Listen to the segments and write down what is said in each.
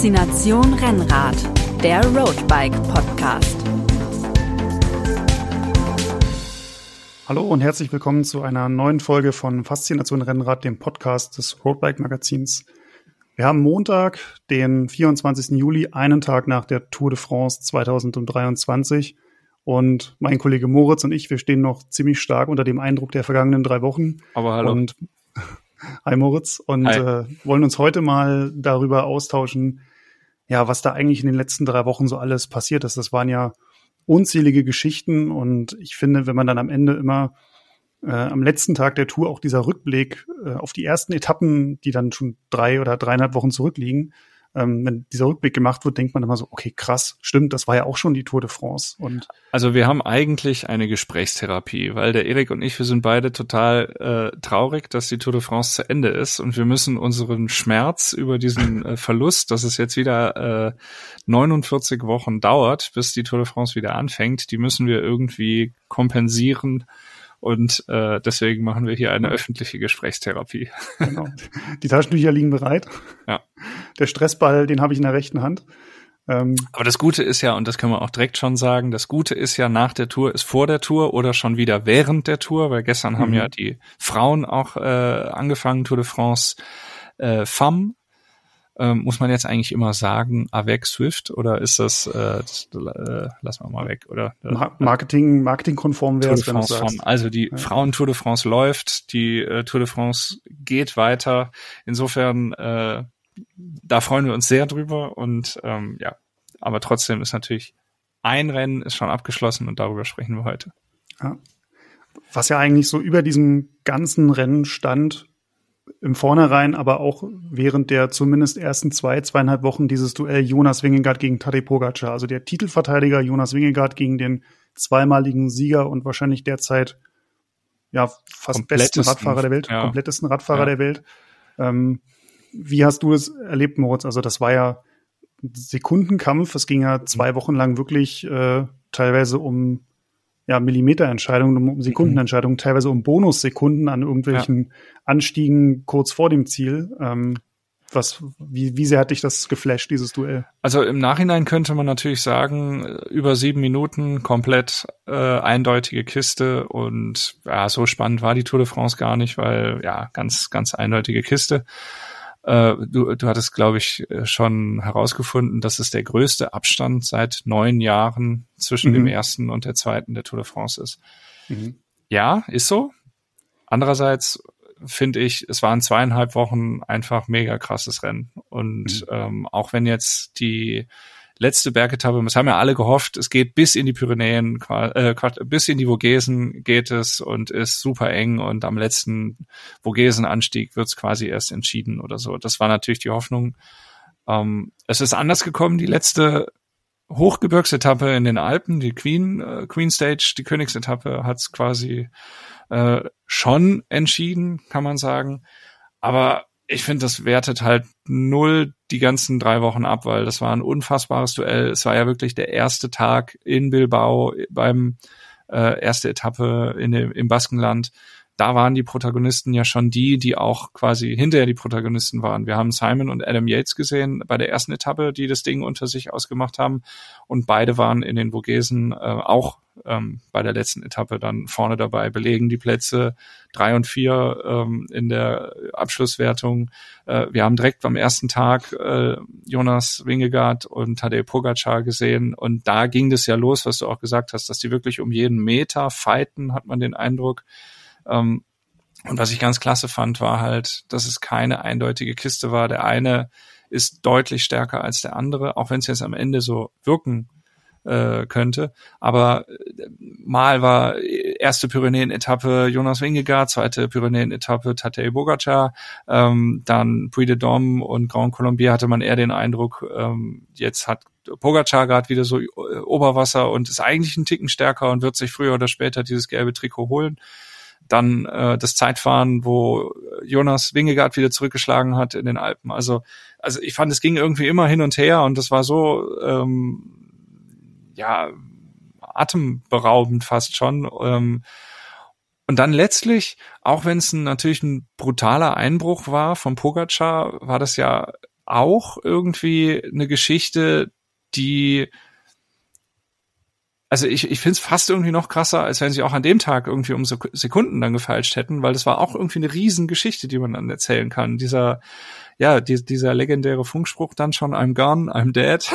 Faszination Rennrad, der Roadbike Podcast. Hallo und herzlich willkommen zu einer neuen Folge von Faszination Rennrad, dem Podcast des Roadbike Magazins. Wir haben Montag, den 24. Juli, einen Tag nach der Tour de France 2023. Und mein Kollege Moritz und ich, wir stehen noch ziemlich stark unter dem Eindruck der vergangenen drei Wochen. Aber hallo. Und Hi Moritz und Hi. Äh, wollen uns heute mal darüber austauschen, ja, was da eigentlich in den letzten drei Wochen so alles passiert ist. Das waren ja unzählige Geschichten und ich finde, wenn man dann am Ende immer äh, am letzten Tag der Tour auch dieser Rückblick äh, auf die ersten Etappen, die dann schon drei oder dreieinhalb Wochen zurückliegen, ähm, wenn dieser Rückblick gemacht wird, denkt man immer so, okay, krass, stimmt, das war ja auch schon die Tour de France. Und Also wir haben eigentlich eine Gesprächstherapie, weil der Erik und ich, wir sind beide total äh, traurig, dass die Tour de France zu Ende ist und wir müssen unseren Schmerz über diesen äh, Verlust, dass es jetzt wieder äh, 49 Wochen dauert, bis die Tour de France wieder anfängt, die müssen wir irgendwie kompensieren und äh, deswegen machen wir hier eine öffentliche Gesprächstherapie. genau, die Taschentücher liegen bereit. Ja. Der Stressball, den habe ich in der rechten Hand. Ähm, Aber das Gute ist ja, und das können wir auch direkt schon sagen, das Gute ist ja nach der Tour, ist vor der Tour oder schon wieder während der Tour, weil gestern haben Mhm. ja die Frauen auch äh, angefangen, Tour de France äh, Femme. Ähm, muss man jetzt eigentlich immer sagen, avec Swift oder ist das, äh, das äh, lassen wir mal weg, oder? Ma- Marketing, marketingkonform wäre es, wenn du sagst. Also die Ja. Frauen Tour de France läuft, die äh, Tour de France geht weiter. Insofern, äh, da freuen wir uns sehr drüber und ähm, ja, aber trotzdem ist natürlich ein Rennen ist schon abgeschlossen und darüber sprechen wir heute. Ja. Was ja eigentlich so über diesem ganzen Rennen stand, im Vornherein, aber auch während der zumindest ersten zwei, zweieinhalb Wochen dieses Duell Jonas Wingegaard gegen Tadej Pogacar. Also der Titelverteidiger Jonas Wingegaard gegen den zweimaligen Sieger und wahrscheinlich derzeit ja fast besten Radfahrer der Welt, ja. komplettesten Radfahrer Ja. der Welt. Ähm, wie hast du es erlebt, Moritz? Also das war ja ein Sekundenkampf. Es ging ja zwei Wochen lang wirklich äh, teilweise um ja, Millimeterentscheidungen, um- um Sekundenentscheidungen, teilweise um Bonussekunden an irgendwelchen Anstiegen kurz vor dem Ziel. Ähm, was, wie, wie sehr hat dich das geflasht, dieses Duell? Also im Nachhinein könnte man natürlich sagen, äh, über sieben Minuten komplett äh, eindeutige Kiste und ja, so spannend war die Tour de France gar nicht, weil ja, ganz, ganz eindeutige Kiste. Äh, du, du hattest, glaube ich, äh, schon herausgefunden, dass es der größte Abstand seit neun Jahren zwischen Mhm. dem ersten und der zweiten der Tour de France ist. Ja, ist so. Andererseits finde ich, es waren zweieinhalb Wochen einfach mega krasses Rennen. Und ähm, auch wenn jetzt die letzte Bergetappe, es haben ja alle gehofft, es geht bis in die Pyrenäen, äh, bis in die Vogesen geht es und ist super eng und am letzten Vogesenanstieg wird es quasi erst entschieden oder so. Das war natürlich die Hoffnung. Ähm, es ist anders gekommen, die letzte Hochgebirgsetappe in den Alpen, die Queen, äh, Queen Stage, die Königsetappe hat es quasi äh, schon entschieden, kann man sagen. Aber ich finde, das wertet halt null die ganzen drei Wochen ab, weil das war ein unfassbares Duell. Es war ja wirklich der erste Tag in Bilbao beim äh, erste Etappe in dem, im Baskenland. Da waren die Protagonisten ja schon die, die auch quasi hinterher die Protagonisten waren. Wir haben Simon und Adam Yates gesehen bei der ersten Etappe, die das Ding unter sich ausgemacht haben. Und beide waren in den Vogesen äh, auch ähm, bei der letzten Etappe dann vorne dabei, belegen die Plätze drei und vier ähm, in der Abschlusswertung. Äh, wir haben direkt beim ersten Tag äh, Jonas Wingegaard und Tadej Pogacar gesehen und da ging das ja los, was du auch gesagt hast, dass die wirklich um jeden Meter fighten, hat man den Eindruck. Ähm, und was ich ganz klasse fand, war halt, dass es keine eindeutige Kiste war. Der eine ist deutlich stärker als der andere, auch wenn es jetzt am Ende so wirken äh, könnte. Aber äh, mal war erste Pyrenäen-Etappe Jonas Wingegaard, zweite Pyrenäen-Etappe Tadej Bogacar, ähm, dann Puy de Dôme und Grand Colombier hatte man eher den Eindruck, ähm, jetzt hat Pogacar gerade wieder so äh, Oberwasser und ist eigentlich ein Ticken stärker und wird sich früher oder später dieses gelbe Trikot holen. Dann äh, das Zeitfahren, wo Jonas Wingegaard wieder zurückgeschlagen hat in den Alpen. Also, also ich fand, es ging irgendwie immer hin und her und das war so ähm, ja atemberaubend fast schon. Ähm, und dann letztlich, auch wenn es natürlich ein brutaler Einbruch war von Pogacar, war das ja auch irgendwie eine Geschichte, die also ich, ich finde es fast irgendwie noch krasser, als wenn sie auch an dem Tag irgendwie um Sekunden dann gefalscht hätten, weil das war auch irgendwie eine Riesengeschichte, die man dann erzählen kann. Dieser, ja, die, dieser legendäre Funkspruch dann schon, I'm gone, I'm dead.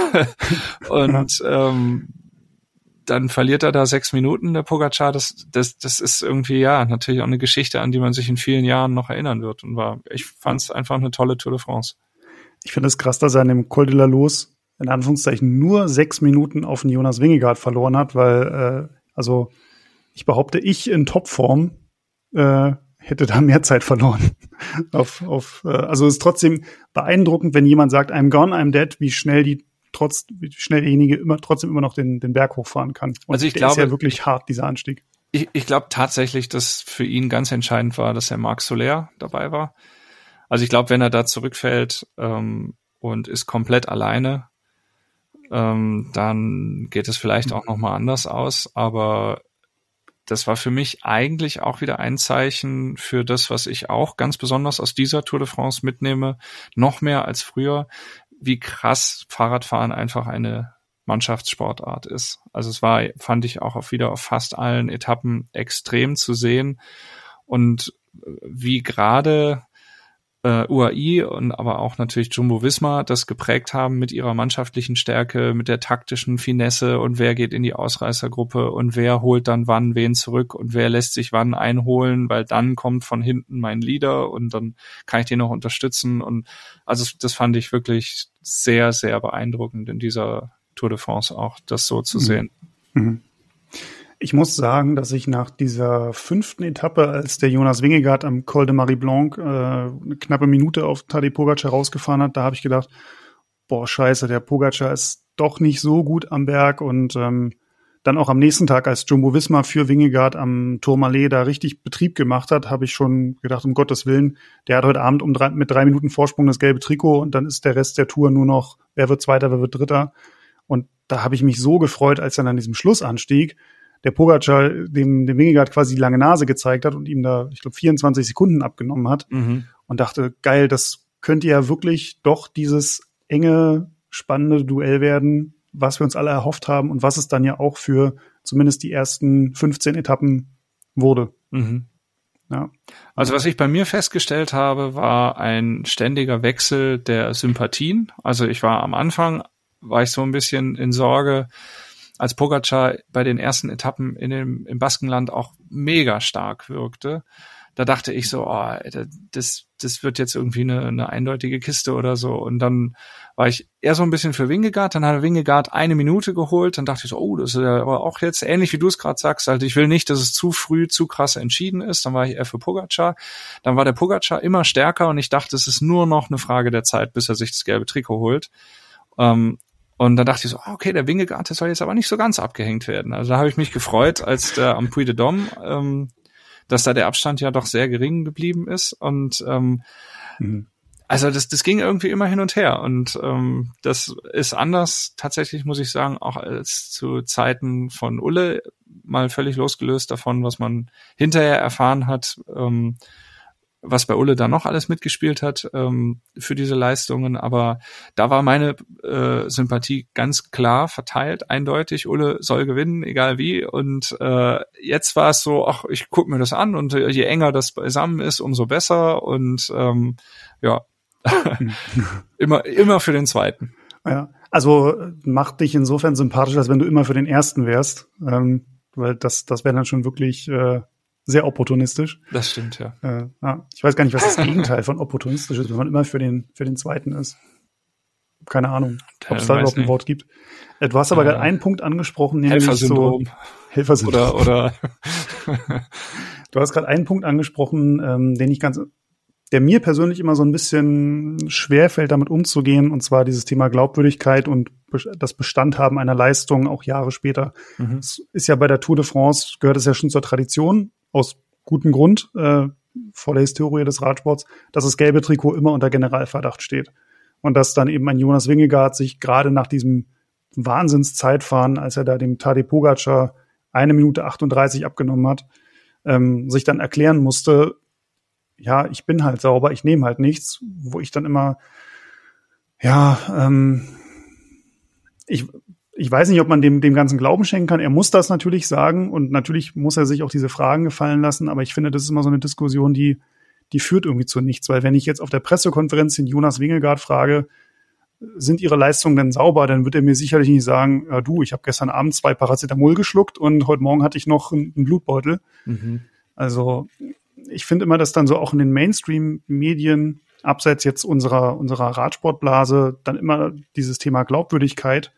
und ähm, dann verliert er da sechs Minuten, der Pogacar. Das, das, das ist irgendwie, ja, natürlich auch eine Geschichte, an die man sich in vielen Jahren noch erinnern wird. Und war, ich fand es einfach eine tolle Tour de France. Ich finde es krass, dass er an dem Col de la Los in Anführungszeichen nur sechs Minuten auf den Jonas Wingegaard verloren hat, weil, äh, also ich behaupte, ich in Topform äh, hätte da mehr Zeit verloren. auf, auf, äh, also es ist trotzdem beeindruckend, wenn jemand sagt, I'm gone, I'm dead, wie schnell die trotz, wie schnell derjenige immer trotzdem immer noch den, den Berg hochfahren kann. Und also ich der glaube, ist ja wirklich hart, dieser Anstieg. Ich, ich glaube tatsächlich, dass für ihn ganz entscheidend war, dass er Marc Soler dabei war. Also ich glaube, wenn er da zurückfällt ähm, und ist komplett alleine, ähm, dann geht es vielleicht auch noch mal anders aus. Aber das war für mich eigentlich auch wieder ein Zeichen für das, was ich auch ganz besonders aus dieser Tour de France mitnehme, noch mehr als früher, wie krass Fahrradfahren einfach eine Mannschaftssportart ist. Also es war, fand ich auch wieder auf fast allen Etappen extrem zu sehen und wie gerade äh, UAI und aber auch natürlich Jumbo Visma das geprägt haben mit ihrer mannschaftlichen Stärke, mit der taktischen Finesse und wer geht in die Ausreißergruppe und wer holt dann wann wen zurück und wer lässt sich wann einholen, weil dann kommt von hinten mein Leader und dann kann ich den noch unterstützen und also das fand ich wirklich sehr, sehr beeindruckend in dieser Tour de France auch, das so zu mhm. sehen. Mhm. Ich muss sagen, dass ich nach dieser fünften Etappe, als der Jonas Wingegaard am Col de Marie Blanc äh, eine knappe Minute auf Tadej Pogacar rausgefahren hat, da habe ich gedacht, boah, scheiße, der Pogacar ist doch nicht so gut am Berg und ähm, dann auch am nächsten Tag, als Jumbo Visma für Wingegaard am Tourmalet da richtig Betrieb gemacht hat, habe ich schon gedacht, um Gottes Willen, der hat heute Abend um drei, mit drei Minuten Vorsprung das gelbe Trikot und dann ist der Rest der Tour nur noch, wer wird Zweiter, wer wird Dritter. Und da habe ich mich so gefreut, als dann an diesem Schlussanstieg der Pogacar dem, dem Wingegaard quasi die lange Nase gezeigt hat und ihm da, ich glaube, 24 Sekunden abgenommen hat mhm. und dachte, geil, das könnte ja wirklich doch dieses enge, spannende Duell werden, was wir uns alle erhofft haben und was es dann ja auch für zumindest die ersten 15 Etappen wurde. Mhm. Ja. Also was ich bei mir festgestellt habe, war ein ständiger Wechsel der Sympathien. Also ich war am Anfang, war ich so ein bisschen in Sorge, als Pogacar bei den ersten Etappen in dem, im Baskenland auch mega stark wirkte, da dachte ich so, oh, das, das wird jetzt irgendwie eine, eine eindeutige Kiste oder so. Und dann war ich eher so ein bisschen für Wingegaard, dann hat Wingegaard eine Minute geholt, dann dachte ich so, oh, das ist ja aber auch jetzt ähnlich wie du es gerade sagst, halt, ich will nicht, dass es zu früh, zu krass entschieden ist, dann war ich eher für Pogacar. Dann war der Pogacar immer stärker und ich dachte, es ist nur noch eine Frage der Zeit, bis er sich das gelbe Trikot holt. Ähm, und dann dachte ich so, ah, okay, der Wingegaard, der soll jetzt aber nicht so ganz abgehängt werden. Also da habe ich mich gefreut, als der am Puy de Dom, ähm, dass da der Abstand ja doch sehr gering geblieben ist. Und ähm, mhm. also das, das ging irgendwie immer hin und her. Und ähm, das ist anders, tatsächlich muss ich sagen, auch als zu Zeiten von Ulle, mal völlig losgelöst davon, was man hinterher erfahren hat. Ähm, was bei Ulle da noch alles mitgespielt hat ähm, für diese Leistungen. Aber da war meine äh, Sympathie ganz klar verteilt, eindeutig. Ulle soll gewinnen, egal wie. Und äh, jetzt war es so, ach, ich gucke mir das an und je enger das beisammen ist, umso besser. Und ähm, ja, immer, immer für den zweiten. Ja, also macht dich insofern sympathisch, als wenn du immer für den ersten wärst. Ähm, weil das, das wäre dann schon wirklich äh, sehr opportunistisch. Das stimmt, ja. Äh, ja. Ich weiß gar nicht, was das Gegenteil von opportunistisch ist, wenn man immer für den, für den zweiten ist. Keine Ahnung, ob es da überhaupt ein Wort gibt. Äh, du hast aber ja. gerade einen Punkt angesprochen, nämlich Helfersyndrom. so Helfersyndrom. Oder, oder du hast gerade einen Punkt angesprochen, ähm, den ich ganz, der mir persönlich immer so ein bisschen schwerfällt, damit umzugehen, und zwar dieses Thema Glaubwürdigkeit und das Bestandhaben einer Leistung auch Jahre später. Mhm. Das ist ja bei der Tour de France, gehört es ja schon zur Tradition, aus gutem Grund äh, vor der Historie des Radsports, dass das gelbe Trikot immer unter Generalverdacht steht. Und dass dann eben ein Jonas Wingegaard sich gerade nach diesem Wahnsinnszeitfahren, als er da dem Tadej Pogacar eine Minute 38 abgenommen hat, ähm, sich dann erklären musste, ja, ich bin halt sauber, ich nehme halt nichts, wo ich dann immer Ja, ähm, ich, ich weiß nicht, ob man dem, dem ganzen Glauben schenken kann. Er muss das natürlich sagen und natürlich muss er sich auch diese Fragen gefallen lassen. Aber ich finde, das ist immer so eine Diskussion, die, die führt irgendwie zu nichts. Weil wenn ich jetzt auf der Pressekonferenz den Jonas Wingelgard frage, sind ihre Leistungen denn sauber, dann wird er mir sicherlich nicht sagen, ja, du, ich habe gestern Abend zwei Paracetamol geschluckt und heute Morgen hatte ich noch einen, Blutbeutel. Mhm. Also ich finde immer, dass dann so auch in den Mainstream-Medien, abseits jetzt unserer, unserer Radsportblase, dann immer dieses Thema Glaubwürdigkeit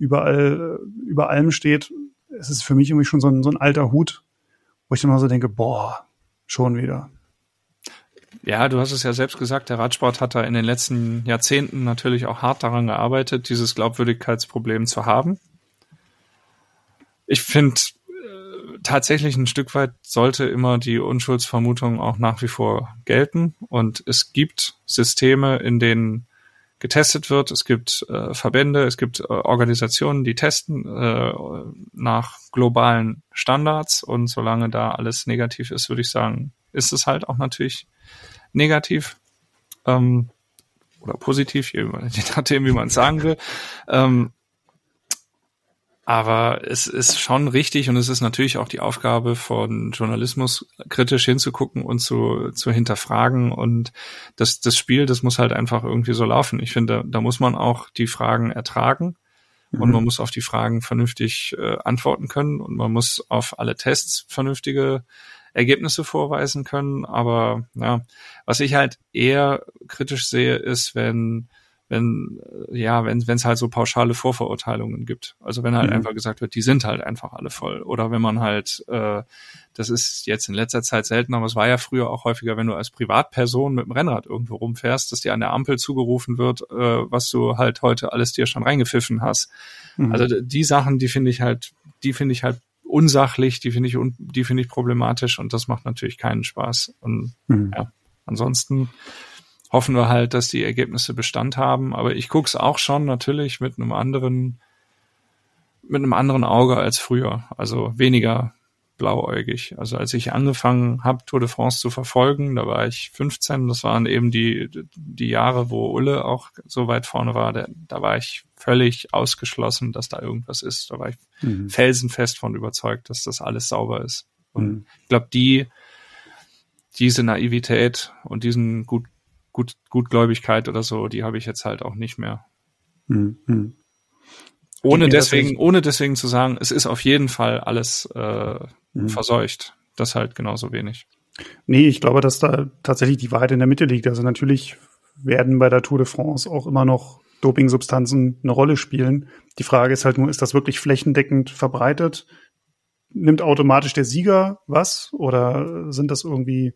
überall, über allem steht. Es ist für mich irgendwie schon so ein, so ein alter Hut, wo ich dann mal so denke, boah, schon wieder. Ja, du hast es ja selbst gesagt, der Radsport hat da in den letzten Jahrzehnten natürlich auch hart daran gearbeitet, dieses Glaubwürdigkeitsproblem zu haben. Ich finde, äh, tatsächlich ein Stück weit sollte immer die Unschuldsvermutung auch nach wie vor gelten. Und es gibt Systeme, in denen getestet wird. Es gibt äh, Verbände, es gibt äh, Organisationen, die testen äh, nach globalen Standards. Und solange da alles negativ ist, würde ich sagen, ist es halt auch natürlich negativ ähm, oder positiv, je, nachdem, wie man es sagen will. Ähm, aber es ist schon richtig und es ist natürlich auch die Aufgabe von Journalismus, kritisch hinzugucken und zu, zu hinterfragen. Und das, das Spiel, das muss halt einfach irgendwie so laufen. Ich finde, da muss man auch die Fragen ertragen mhm. und man muss auf die Fragen vernünftig äh, antworten können und man muss auf alle Tests vernünftige Ergebnisse vorweisen können. Aber ja, was ich halt eher kritisch sehe, ist, wenn wenn ja, wenn wenn es halt so pauschale Vorverurteilungen gibt. Also wenn halt mhm. einfach gesagt wird, die sind halt einfach alle voll. Oder wenn man halt, äh, das ist jetzt in letzter Zeit selten, aber es war ja früher auch häufiger, wenn du als Privatperson mit dem Rennrad irgendwo rumfährst, dass dir an der Ampel zugerufen wird, äh, was du halt heute alles dir schon reingepfiffen hast. Mhm. Also die Sachen, die finde ich halt, die finde ich halt unsachlich, die finde ich, die finde ich problematisch und das macht natürlich keinen Spaß. Und mhm. ja, ansonsten hoffen wir halt, dass die Ergebnisse Bestand haben. Aber ich gucke es auch schon natürlich mit einem anderen, mit einem anderen Auge als früher. Also weniger blauäugig. Also als ich angefangen habe, Tour de France zu verfolgen, da war ich 15, das waren eben die, die Jahre, wo Ulle auch so weit vorne war, da, da war ich völlig ausgeschlossen, dass da irgendwas ist. Da war ich mhm. felsenfest von überzeugt, dass das alles sauber ist. Und mhm. ich glaube, die, diese Naivität und diesen gut, gut, Gutgläubigkeit oder so, die habe ich jetzt halt auch nicht mehr. Mhm. Ohne deswegen, ohne deswegen zu sagen, es ist auf jeden Fall alles äh, mhm. verseucht. Das halt genauso wenig. Nee, ich glaube, dass da tatsächlich die Wahrheit in der Mitte liegt. Also natürlich werden bei der Tour de France auch immer noch Dopingsubstanzen eine Rolle spielen. Die Frage ist halt nur, ist das wirklich flächendeckend verbreitet? Nimmt automatisch der Sieger was? Oder sind das irgendwie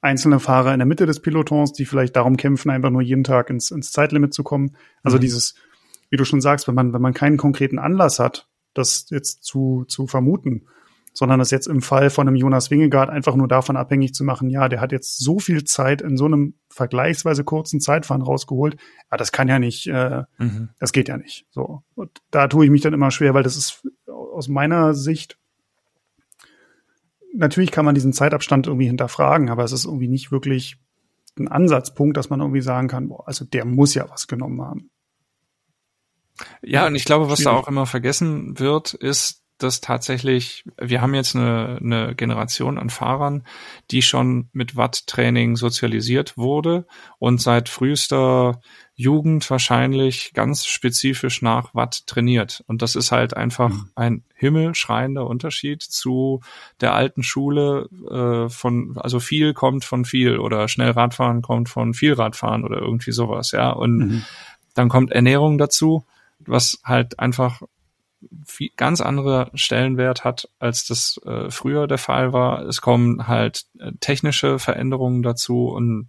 einzelne Fahrer in der Mitte des Pelotons, die vielleicht darum kämpfen, einfach nur jeden Tag ins, ins Zeitlimit zu kommen? Also mhm. dieses, wie du schon sagst, wenn man, wenn man keinen konkreten Anlass hat, das jetzt zu, zu vermuten, sondern das jetzt im Fall von einem Jonas Wingegaard einfach nur davon abhängig zu machen, ja, der hat jetzt so viel Zeit in so einem vergleichsweise kurzen Zeitfahren rausgeholt, ja, das kann ja nicht, äh, mhm. das geht ja nicht. So. Und da tue ich mich dann immer schwer, weil das ist aus meiner Sicht, natürlich kann man diesen Zeitabstand irgendwie hinterfragen, aber es ist irgendwie nicht wirklich ein Ansatzpunkt, dass man irgendwie sagen kann, boah, also der muss ja was genommen haben. Ja, und ich glaube, was da auch immer vergessen wird, ist, dass tatsächlich, wir haben jetzt eine, eine Generation an Fahrern, die schon mit Watt-Training sozialisiert wurde und seit frühester Jugend wahrscheinlich ganz spezifisch nach Watt trainiert. Und das ist halt einfach mhm. ein himmelschreiender Unterschied zu der alten Schule äh, von, also viel kommt von viel oder schnell Radfahren kommt von viel Radfahren oder irgendwie sowas, ja. Und mhm. dann kommt Ernährung dazu was halt einfach viel, ganz andere Stellenwert hat, als das äh, früher der Fall war. Es kommen halt äh, technische Veränderungen dazu und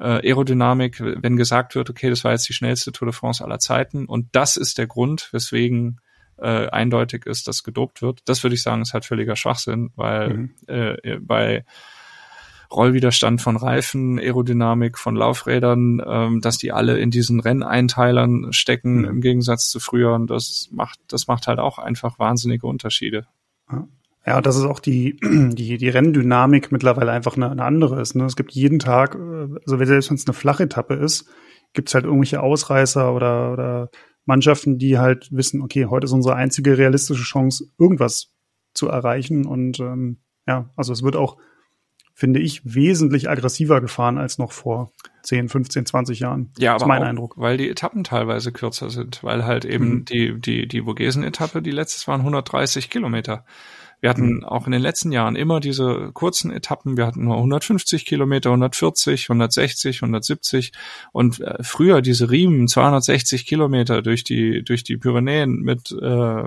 äh, Aerodynamik, wenn gesagt wird, okay, das war jetzt die schnellste Tour de France aller Zeiten und das ist der Grund, weswegen äh, eindeutig ist, dass gedopt wird. Das würde ich sagen, ist halt völliger Schwachsinn, weil mhm. äh, bei Rollwiderstand von Reifen, Aerodynamik von Laufrädern, ähm, dass die alle in diesen Renneinteilern stecken mhm. im Gegensatz zu früher. Und das macht, das macht halt auch einfach wahnsinnige Unterschiede. Ja, dass es auch die, die, die Renndynamik mittlerweile einfach eine, eine andere ist. Ne? Es gibt jeden Tag, äh, also selbst wenn es eine flache Etappe ist, gibt es halt irgendwelche Ausreißer oder, oder Mannschaften, die halt wissen, okay, heute ist unsere einzige realistische Chance, irgendwas zu erreichen. Und ähm, ja, also es wird auch, finde ich, wesentlich aggressiver gefahren als noch vor 10, 15, 20 Jahren. Ja, aber ist mein auch, Eindruck. weil die Etappen teilweise kürzer sind, weil halt eben mhm. die, die, die Vogesen-Etappe, die letztes waren 130 Kilometer. Wir hatten mhm. auch in den letzten Jahren immer diese kurzen Etappen. Wir hatten nur 150 Kilometer, 140, 160, 170 und äh, früher diese Riemen 260 Kilometer durch die durch die Pyrenäen mit äh,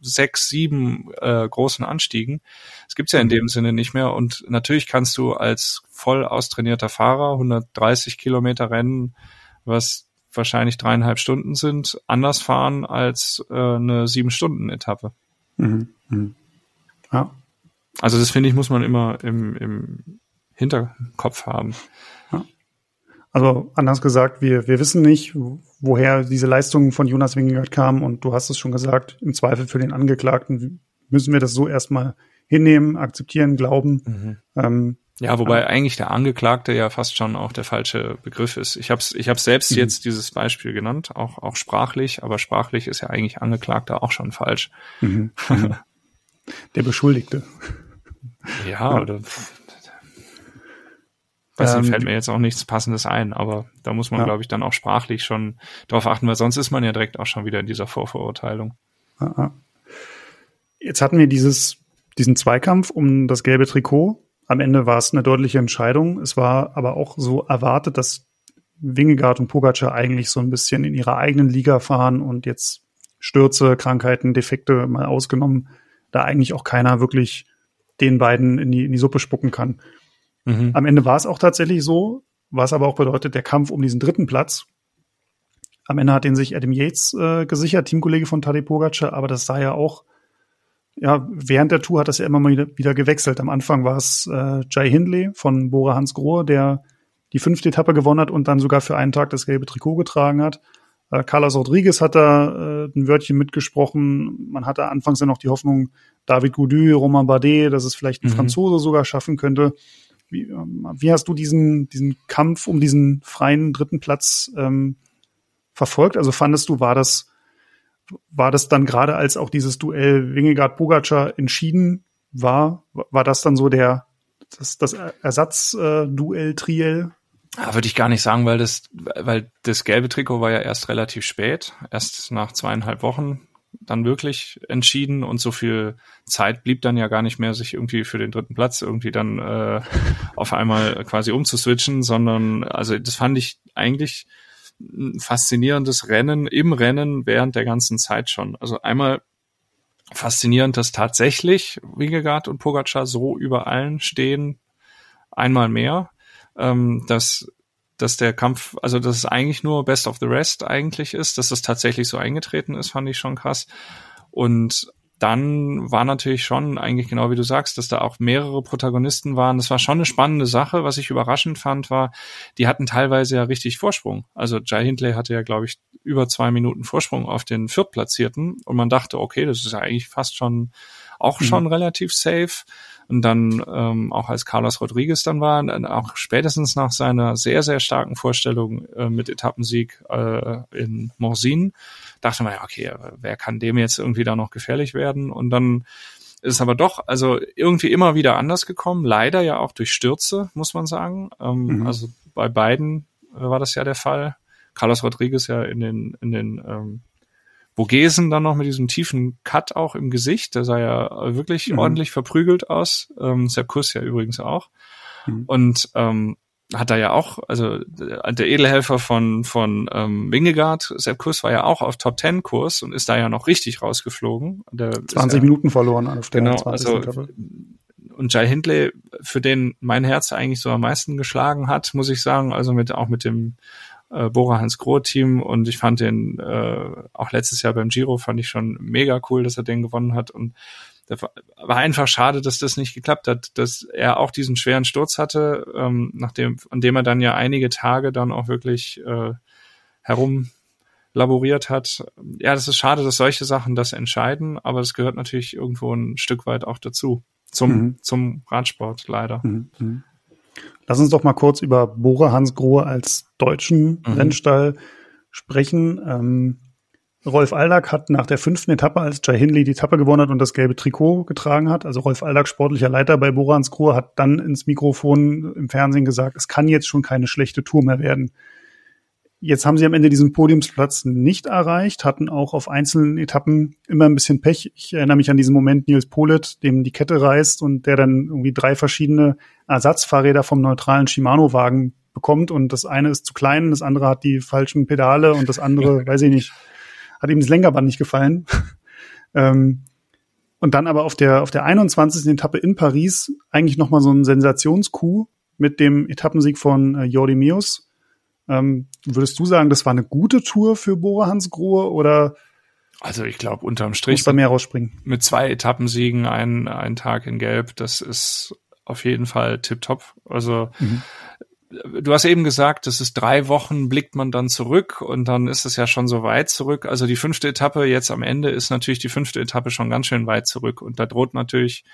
sechs, sieben äh, großen Anstiegen. Das gibt's ja in mhm. dem Sinne nicht mehr. Und natürlich kannst du als voll austrainierter Fahrer 130 Kilometer Rennen, was wahrscheinlich dreieinhalb Stunden sind, anders fahren als äh, eine sieben Stunden Etappe. Mhm. Mhm. Ja. Also das finde ich, muss man immer im, im Hinterkopf haben. Ja. Also anders gesagt, wir, wir wissen nicht, woher diese Leistungen von Jonas Wingegaard kamen und du hast es schon gesagt, im Zweifel für den Angeklagten müssen wir das so erstmal hinnehmen, akzeptieren, glauben. Mhm. Ähm, ja, wobei ja. eigentlich der Angeklagte ja fast schon auch der falsche Begriff ist. Ich habe ich hab selbst mhm. jetzt dieses Beispiel genannt, auch, auch sprachlich, aber sprachlich ist ja eigentlich Angeklagter auch schon falsch. Mhm. Der Beschuldigte. Ja, ja. oder Weiß nicht, ähm, fällt mir jetzt auch nichts Passendes ein, aber da muss man, ja. glaube ich, dann auch sprachlich schon drauf achten, weil sonst ist man ja direkt auch schon wieder in dieser Vorverurteilung. Jetzt hatten wir dieses, diesen Zweikampf um das gelbe Trikot. Am Ende war es eine deutliche Entscheidung. Es war aber auch so erwartet, dass Wingegaard und Pogacar eigentlich so ein bisschen in ihrer eigenen Liga fahren und jetzt Stürze, Krankheiten, Defekte mal ausgenommen, da eigentlich auch keiner wirklich den beiden in die, in die Suppe spucken kann. Mhm. Am Ende war es auch tatsächlich so, was aber auch bedeutet, der Kampf um diesen dritten Platz. Am Ende hat den sich Adam Yates äh, gesichert, Teamkollege von Tadej Pogacar, aber das sah ja auch, ja, während der Tour hat das ja immer mal wieder, wieder gewechselt. Am Anfang war es äh, Jai Hindley von Bora Hans Grohe, der die fünfte Etappe gewonnen hat und dann sogar für einen Tag das gelbe Trikot getragen hat. Äh, Carlos Rodriguez hat da äh, ein Wörtchen mitgesprochen. Man hatte anfangs ja noch die Hoffnung, David Goudu, Romain Bardet, dass es vielleicht ein mhm. Franzose sogar schaffen könnte. Wie, ähm, wie hast du diesen, diesen Kampf um diesen freien dritten Platz ähm, verfolgt? Also fandest du, war das, war das dann gerade als auch dieses Duell Wingegaard-Pogacar entschieden war, war das dann so der, das, das Ersatz-Duell-Triel? Ja, würde ich gar nicht sagen, weil das, weil das gelbe Trikot war ja erst relativ spät, erst nach zweieinhalb Wochen dann wirklich entschieden und so viel Zeit blieb dann ja gar nicht mehr, sich irgendwie für den dritten Platz irgendwie dann äh, auf einmal quasi umzuswitchen, sondern also das fand ich eigentlich ein faszinierendes Rennen im Rennen während der ganzen Zeit schon. Also einmal faszinierend, dass tatsächlich Wingegaard und Pogacar so über allen stehen, einmal mehr ähm, dass dass der Kampf, also dass es eigentlich nur Best of the Rest eigentlich ist, dass das tatsächlich so eingetreten ist, fand ich schon krass. Und dann war natürlich schon eigentlich genau wie du sagst, dass da auch mehrere Protagonisten waren. Das war schon eine spannende Sache. Was ich überraschend fand, war, die hatten teilweise ja richtig Vorsprung. Also Jai Hindley hatte ja, glaube ich, über zwei Minuten Vorsprung auf den Viertplatzierten und man dachte, okay, das ist ja eigentlich fast schon auch mhm. schon relativ safe. Und dann ähm, auch als Carlos Rodriguez dann war, auch spätestens nach seiner sehr, sehr starken Vorstellung äh, mit Etappensieg äh, in Morsin, dachte man ja, okay, wer kann dem jetzt irgendwie da noch gefährlich werden? Und dann ist es aber doch, also irgendwie immer wieder anders gekommen, leider ja auch durch Stürze, muss man sagen. Ähm, mhm. Also bei beiden äh, war das ja der Fall. Carlos Rodriguez ja in den, in den ähm, Vogesen dann noch mit diesem tiefen Cut auch im Gesicht. Der sah ja wirklich mhm. ordentlich verprügelt aus. Ähm, Serkus ja übrigens auch. Mhm. Und ähm, hat er ja auch, also der Edelhelfer von von ähm, Wingegaard, Sepp Kuss war ja auch auf Top Ten Kurs und ist da ja noch richtig rausgeflogen. Der 20 ja, Minuten verloren auf der genau, also und Jai Hindley, für den mein Herz eigentlich so am meisten geschlagen hat, muss ich sagen, also mit auch mit dem äh, Bora Hans Grohe Team und ich fand den äh, auch letztes Jahr beim Giro fand ich schon mega cool, dass er den gewonnen hat und war einfach schade, dass das nicht geklappt hat, dass er auch diesen schweren Sturz hatte, ähm, nachdem, an dem er dann ja einige Tage dann auch wirklich äh, herum laboriert hat. Ja, das ist schade, dass solche Sachen das entscheiden, aber es gehört natürlich irgendwo ein Stück weit auch dazu. Zum, mhm. zum Radsport, leider. Mhm. Lass uns doch mal kurz über Bora Hans Grohe als deutschen mhm. Rennstall sprechen. Ähm, Rolf Aldag hat nach der fünften Etappe, als Jai Hindley die Etappe gewonnen hat und das gelbe Trikot getragen hat, also Rolf Aldag, sportlicher Leiter bei Bora Hans Grohe, hat dann ins Mikrofon im Fernsehen gesagt, es kann jetzt schon keine schlechte Tour mehr werden. Jetzt haben sie am Ende diesen Podiumsplatz nicht erreicht, hatten auch auf einzelnen Etappen immer ein bisschen Pech. Ich erinnere mich an diesen Moment Nils Polit, dem die Kette reißt und der dann irgendwie drei verschiedene Ersatzfahrräder vom neutralen Shimano-Wagen bekommt und das eine ist zu klein, das andere hat die falschen Pedale und das andere, weiß ich nicht, hat ihm das Lenkerband nicht gefallen. ähm, und dann aber auf der, auf der 21. Etappe in Paris eigentlich nochmal so ein Sensationskuh mit dem Etappensieg von äh, Jordi Mios ähm, würdest du sagen, das war eine gute Tour für Bora Hansgrohe oder? Also ich glaube unterm Strich muss da mehr rausspringen. Mit zwei Etappensiegen, ein, ein Tag in Gelb, das ist auf jeden Fall tipptopp. Also mhm. du hast eben gesagt, das ist drei Wochen, blickt man dann zurück und dann ist es ja schon so weit zurück. Also die fünfte Etappe jetzt am Ende ist natürlich die fünfte Etappe schon ganz schön weit zurück und da droht natürlich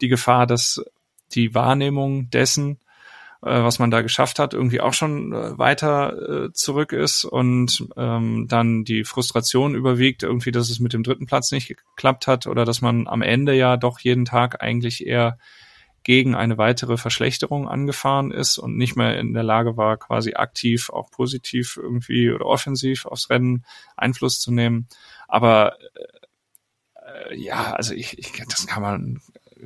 die Gefahr, dass die Wahrnehmung dessen, was man da geschafft hat, irgendwie auch schon äh, weiter äh, zurück ist und ähm, dann die Frustration überwiegt, irgendwie, dass es mit dem dritten Platz nicht geklappt hat oder dass man am Ende ja doch jeden Tag eigentlich eher gegen eine weitere Verschlechterung angefahren ist und nicht mehr in der Lage war, quasi aktiv auch positiv irgendwie oder offensiv aufs Rennen Einfluss zu nehmen. Aber äh, ja, also ich, ich das kann man,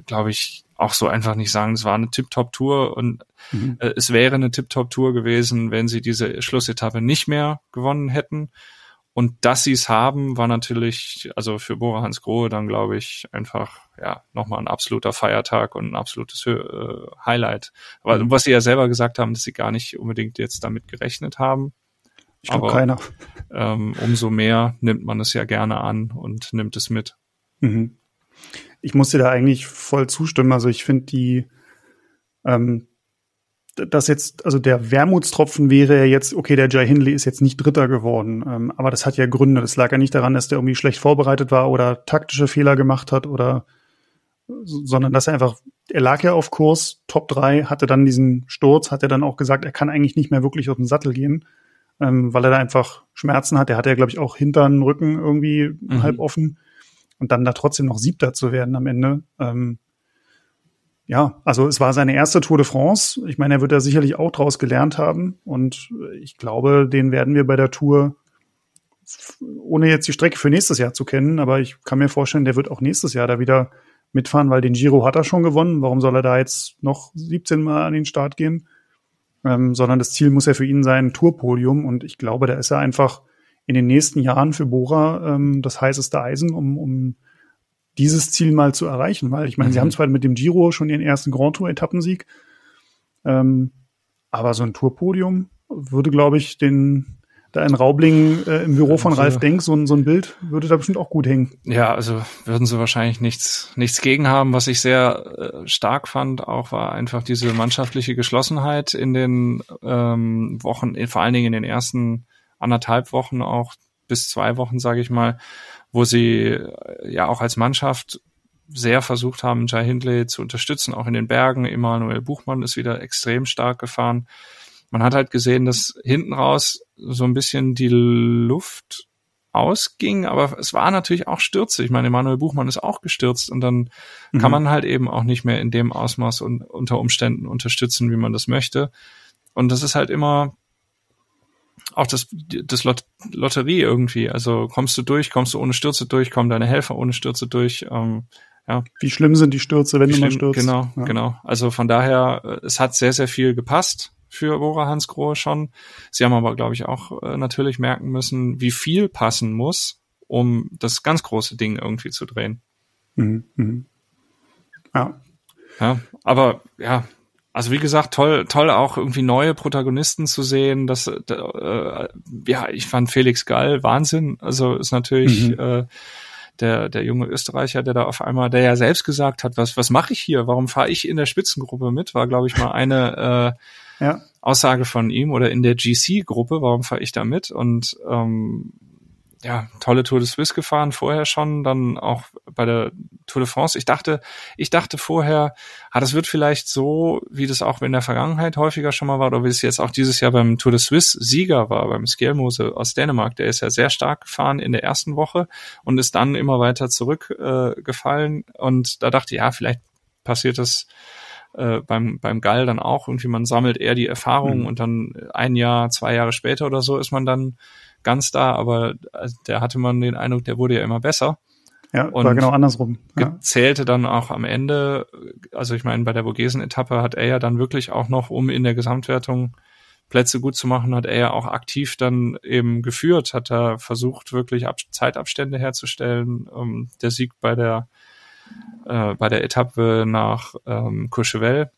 glaube ich, auch so einfach nicht sagen, es war eine Tip-Top-Tour und mhm. äh, es wäre eine Tip-Top-Tour gewesen, wenn sie diese Schlussetappe nicht mehr gewonnen hätten. Und dass sie es haben, war natürlich, also für Bora Hans Grohe dann, glaube ich, einfach ja nochmal ein absoluter Feiertag und ein absolutes äh, Highlight. Aber mhm. was sie ja selber gesagt haben, dass sie gar nicht unbedingt jetzt damit gerechnet haben. Ich glaube keiner. Ähm, umso mehr nimmt man es ja gerne an und nimmt es mit. Mhm ich muss dir da eigentlich voll zustimmen. Also ich finde die, ähm, das jetzt, also der Wermutstropfen wäre ja jetzt, okay, der Jai Hindley ist jetzt nicht Dritter geworden, ähm, aber das hat ja Gründe. Das lag ja nicht daran, dass der irgendwie schlecht vorbereitet war oder taktische Fehler gemacht hat oder, sondern dass er einfach, er lag ja auf Kurs, Top 3, hatte dann diesen Sturz, hat er dann auch gesagt, er kann eigentlich nicht mehr wirklich auf den Sattel gehen, ähm, weil er da einfach Schmerzen hat. Er hatte ja, glaube ich, auch Hintern, Rücken irgendwie mhm. halb offen und dann da trotzdem noch Siebter zu werden am Ende. Ähm, ja, also es war seine erste Tour de France. Ich meine, er wird da sicherlich auch draus gelernt haben und ich glaube, den werden wir bei der Tour ohne jetzt die Strecke für nächstes Jahr zu kennen, aber ich kann mir vorstellen, der wird auch nächstes Jahr da wieder mitfahren, weil den Giro hat er schon gewonnen. Warum soll er da jetzt noch 17 Mal an den Start gehen? Ähm, sondern das Ziel muss ja für ihn sein, Tourpodium. Und ich glaube, da ist er einfach in den nächsten Jahren für Bora ähm, das heißeste Eisen, um, um dieses Ziel mal zu erreichen. Weil ich meine, mhm. sie haben zwar mit dem Giro schon ihren ersten Grand Tour-Etappensieg, ähm, aber so ein Tourpodium würde, glaube ich, den da in Raubling äh, im Büro von Ralf Denk so ein, so ein Bild würde da bestimmt auch gut hängen. Ja, also würden sie wahrscheinlich nichts, nichts gegen haben. Was ich sehr äh, stark fand, auch war einfach diese mannschaftliche Geschlossenheit in den ähm, Wochen, vor allen Dingen in den ersten anderthalb Wochen auch bis zwei Wochen, sage ich mal, wo sie äh, ja auch als Mannschaft sehr versucht haben, Jai Hindley zu unterstützen, auch in den Bergen. Emanuel Buchmann ist wieder extrem stark gefahren. Man hat halt gesehen, dass hinten raus so ein bisschen die Luft ausging, aber es war natürlich auch Stürze. Ich meine, Emanuel Buchmann ist auch gestürzt und dann mhm. kann man halt eben auch nicht mehr in dem Ausmaß und unter Umständen unterstützen, wie man das möchte. Und das ist halt immer auch das, das Lot Lotterie irgendwie. Also kommst du durch, kommst du ohne Stürze durch, kommen deine Helfer ohne Stürze durch. Ähm, ja. Wie schlimm sind die Stürze, wenn Wie du mal stürzt? Genau, ja. genau. Also von daher, äh, es hat sehr, sehr viel gepasst für Bora Hans Grohe schon. Sie haben aber, glaube ich, auch äh, natürlich merken müssen, wie viel passen muss, um das ganz große Ding irgendwie zu drehen. Mhm. Mhm. Ja. Ja, aber ja, also wie gesagt, toll, toll auch irgendwie neue Protagonisten zu sehen. Das, äh, ja, ich fand Felix Gall Wahnsinn. Also ist natürlich mhm. äh, der der junge Österreicher, der da auf einmal, der ja selbst gesagt hat, was was mache ich hier? Warum fahre ich in der Spitzengruppe mit? War glaube ich mal eine äh, ja. Aussage von ihm oder in der GC-Gruppe. Warum fahre ich da mit? Und ähm, ja, tolle Tour de Suisse gefahren, vorher schon, dann auch bei der Tour de France. Ich dachte, ich dachte vorher, ah, das wird vielleicht so, wie das auch in der Vergangenheit häufiger schon mal war, oder wie es jetzt auch dieses Jahr beim Tour de Suisse Sieger war, beim Skjelmose aus Dänemark. Der ist ja sehr stark gefahren in der ersten Woche und ist dann immer weiter zurückgefallen. Äh, und da dachte ich, ja, vielleicht passiert das äh, beim, beim Gall dann auch. Irgendwie man sammelt eher die Erfahrung mhm. und dann ein Jahr, zwei Jahre später oder so ist man dann ganz da, aber äh, der hatte man den Eindruck, der wurde ja immer besser. Ja, und war genau andersrum. Ja. Zählte dann auch am Ende, also ich meine, bei der Vogesen-Etappe hat er ja dann wirklich auch noch, um in der Gesamtwertung Plätze gut zu machen, hat er ja auch aktiv dann eben geführt, hat er versucht, wirklich Ab Zeitabstände herzustellen. Ähm, der Sieg bei der äh, bei der Etappe nach ähm, Courchevel.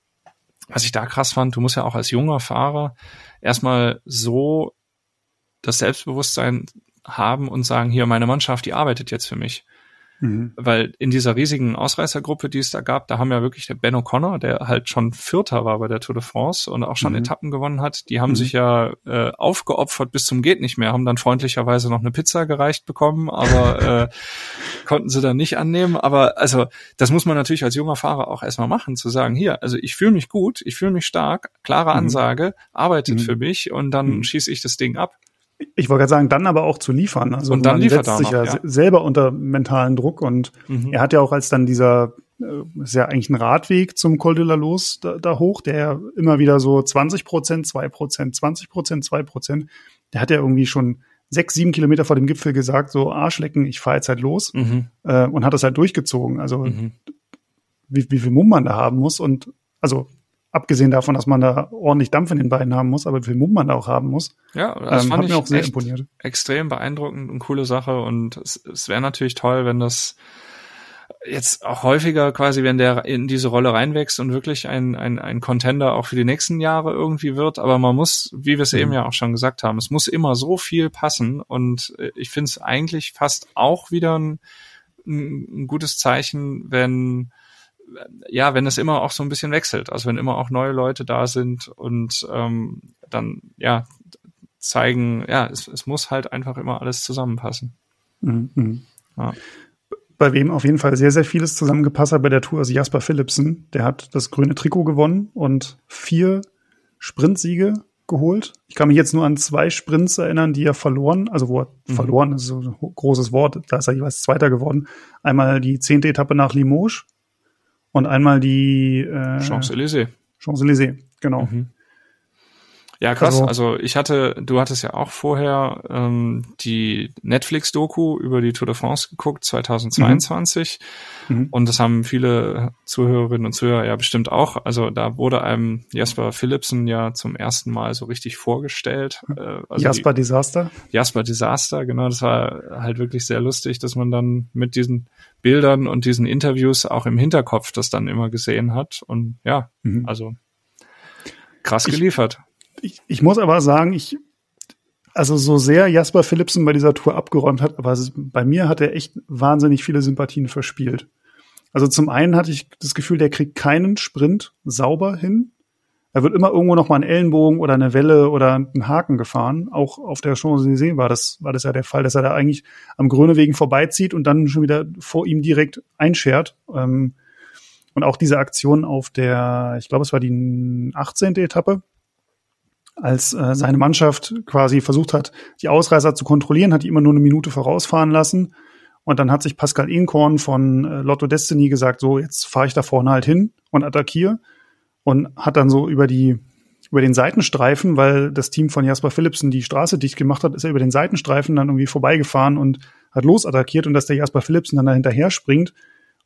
Was ich da krass fand, du musst ja auch als junger Fahrer erstmal so das Selbstbewusstsein haben und sagen, hier, meine Mannschaft, die arbeitet jetzt für mich. Mhm. Weil in dieser riesigen Ausreißergruppe, die es da gab, da haben ja wirklich der Ben O'Connor, der halt schon Vierter war bei der Tour de France und auch schon mhm. Etappen gewonnen hat, die haben mhm. sich ja äh, aufgeopfert bis zum geht nicht mehr, haben dann freundlicherweise noch eine Pizza gereicht bekommen, aber äh, konnten sie dann nicht annehmen. Aber also das muss man natürlich als junger Fahrer auch erstmal machen, zu sagen, hier, also ich fühle mich gut, ich fühle mich stark, klare mhm. Ansage, arbeitet mhm. für mich und dann mhm. schieße ich das Ding ab. Ich wollte gerade sagen, dann aber auch zu liefern. Also und dann man liefert setzt sich ja, ja, selber unter mentalen Druck und mhm. er hat ja auch als dann dieser äh, ist ja eigentlich ein Radweg zum Col de la Los da, da hoch, der immer wieder so 20 Prozent, 2 Prozent, 20 Prozent, 2 Prozent. Der hat ja irgendwie schon sechs, sieben Kilometer vor dem Gipfel gesagt, so Arschlecken, ich fahre jetzt halt los mhm. äh, und hat das halt durchgezogen. Also mhm. wie, wie viel Mumm man da haben muss und also abgesehen davon, dass man da ordentlich Dampf in den Beinen haben muss, aber wie viel Mumm man da auch haben muss. Ja, das ähm, fand hat mir auch sehr imponiert. Extrem beeindruckend und coole Sache und es, es wäre natürlich toll, wenn das jetzt auch häufiger quasi, wenn der in diese Rolle reinwächst und wirklich ein, ein, ein Contender auch für die nächsten Jahre irgendwie wird. Aber man muss, wie wir es mhm. eben ja auch schon gesagt haben, es muss immer so viel passen. Und äh, ich finde es eigentlich fast auch wieder ein, ein gutes Zeichen, wenn ja, wenn es immer auch so ein bisschen wechselt, also wenn immer auch neue Leute da sind und ähm, dann ja zeigen, ja, es, es muss halt einfach immer alles zusammenpassen. Mhm. mhm. Ja. Bei wem auf jeden Fall sehr, sehr vieles zusammengepasst hat bei der Tour ist Jasper Philipsen. Der hat das grüne Trikot gewonnen und vier Sprintsiege geholt. Ich kann mich jetzt nur an zwei Sprints erinnern, die er verloren, also wo er mhm. verloren ist so ein großes Wort, da ist er jeweils Zweiter geworden. Einmal die zehnte Etappe nach Limoges und einmal die äh, Champs-Élysées. Champs-Élysées, genau. Mhm. Ja, krass. Also, also, ich hatte, du hattest ja auch vorher ähm, die Netflix-Doku über die Tour de France geguckt, 2022. Mhm. mhm. Und das haben viele Zuhörerinnen und Zuhörer ja bestimmt auch. Also da wurde einem Jasper Philipsen ja zum ersten Mal so richtig vorgestellt. Äh, also Jasper die, Disaster? Jasper Disaster, genau. Das war halt wirklich sehr lustig, dass man dann mit diesen Bildern und diesen Interviews auch im Hinterkopf das dann immer gesehen hat. Und ja, mhm. also krass geliefert ich, ich muss aber sagen, ich, also so sehr Jasper Philipsen bei dieser Tour abgeräumt hat, aber bei mir hat er echt wahnsinnig viele Sympathien verspielt. Also zum einen hatte ich das Gefühl, der kriegt keinen Sprint sauber hin. Er wird immer irgendwo noch mal einen Ellenbogen oder eine Welle oder einen Haken gefahren. Auch auf der Champs-Élysées war das, war das ja der Fall, dass er da eigentlich am Grönewegen vorbeizieht und dann schon wieder vor ihm direkt einschert. Ähm, und auch diese Aktion auf der, ich glaube, es war die 18. Etappe, als äh, seine Mannschaft quasi versucht hat, die Ausreißer zu kontrollieren, hat die immer nur eine Minute vorausfahren lassen. Und dann hat sich Pascal Inkorn von äh, Lotto Destiny gesagt, so jetzt fahre ich da vorne halt hin und attackiere. Und hat dann so über die über den Seitenstreifen, weil das Team von Jasper Philipsen die Straße dicht gemacht hat, ist er über den Seitenstreifen dann irgendwie vorbeigefahren und hat losattackiert und dass der Jasper Philipsen dann da hinterher springt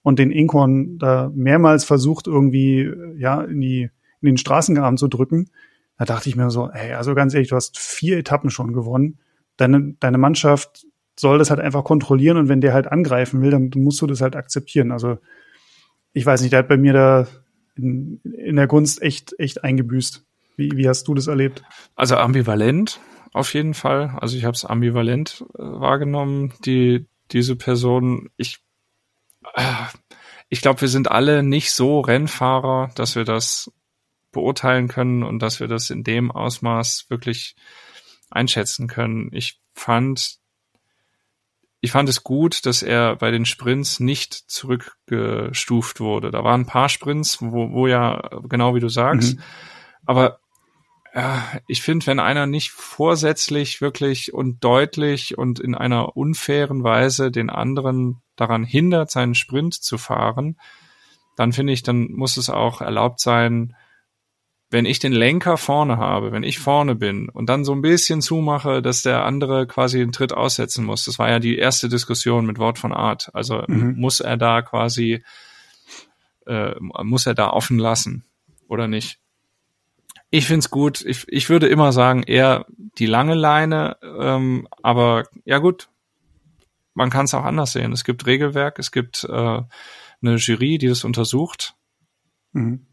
und den Inkorn da mehrmals versucht irgendwie ja in die in den Straßengraben zu drücken. Da dachte ich mir so, ey, also ganz ehrlich, du hast vier Etappen schon gewonnen. Deine, deine Mannschaft soll das halt einfach kontrollieren und wenn der halt angreifen will, dann musst du das halt akzeptieren. Also ich weiß nicht, der hat bei mir da in, in der Gunst echt, echt eingebüßt. Wie, wie hast du das erlebt? Also ambivalent auf jeden Fall. Also ich habe es ambivalent äh, wahrgenommen, die diese Person. Ich äh, ich glaube, wir sind alle nicht so Rennfahrer, dass wir das beurteilen können und dass wir das in dem Ausmaß wirklich einschätzen können. Ich fand, ich fand es gut, dass er bei den Sprints nicht zurückgestuft wurde. Da waren ein paar Sprints, wo, wo ja, genau wie du sagst, mhm. aber ja, ich finde, wenn einer nicht vorsätzlich wirklich und deutlich und in einer unfairen Weise den anderen daran hindert, seinen Sprint zu fahren, dann finde ich, dann muss es auch erlaubt sein, wenn ich den Lenker vorne habe, wenn ich vorne bin und dann so ein bisschen zumache, dass der andere quasi den Tritt aussetzen muss. Das war ja die erste Diskussion mit Wort von Art. Also mhm. muss er da quasi, äh, muss er da offen lassen oder nicht? Ich find's gut. Ich, ich würde immer sagen, eher die lange Leine, ähm, aber ja gut, man kann es auch anders sehen. Es gibt Regelwerk, es gibt äh, eine Jury, die das untersucht. Mhm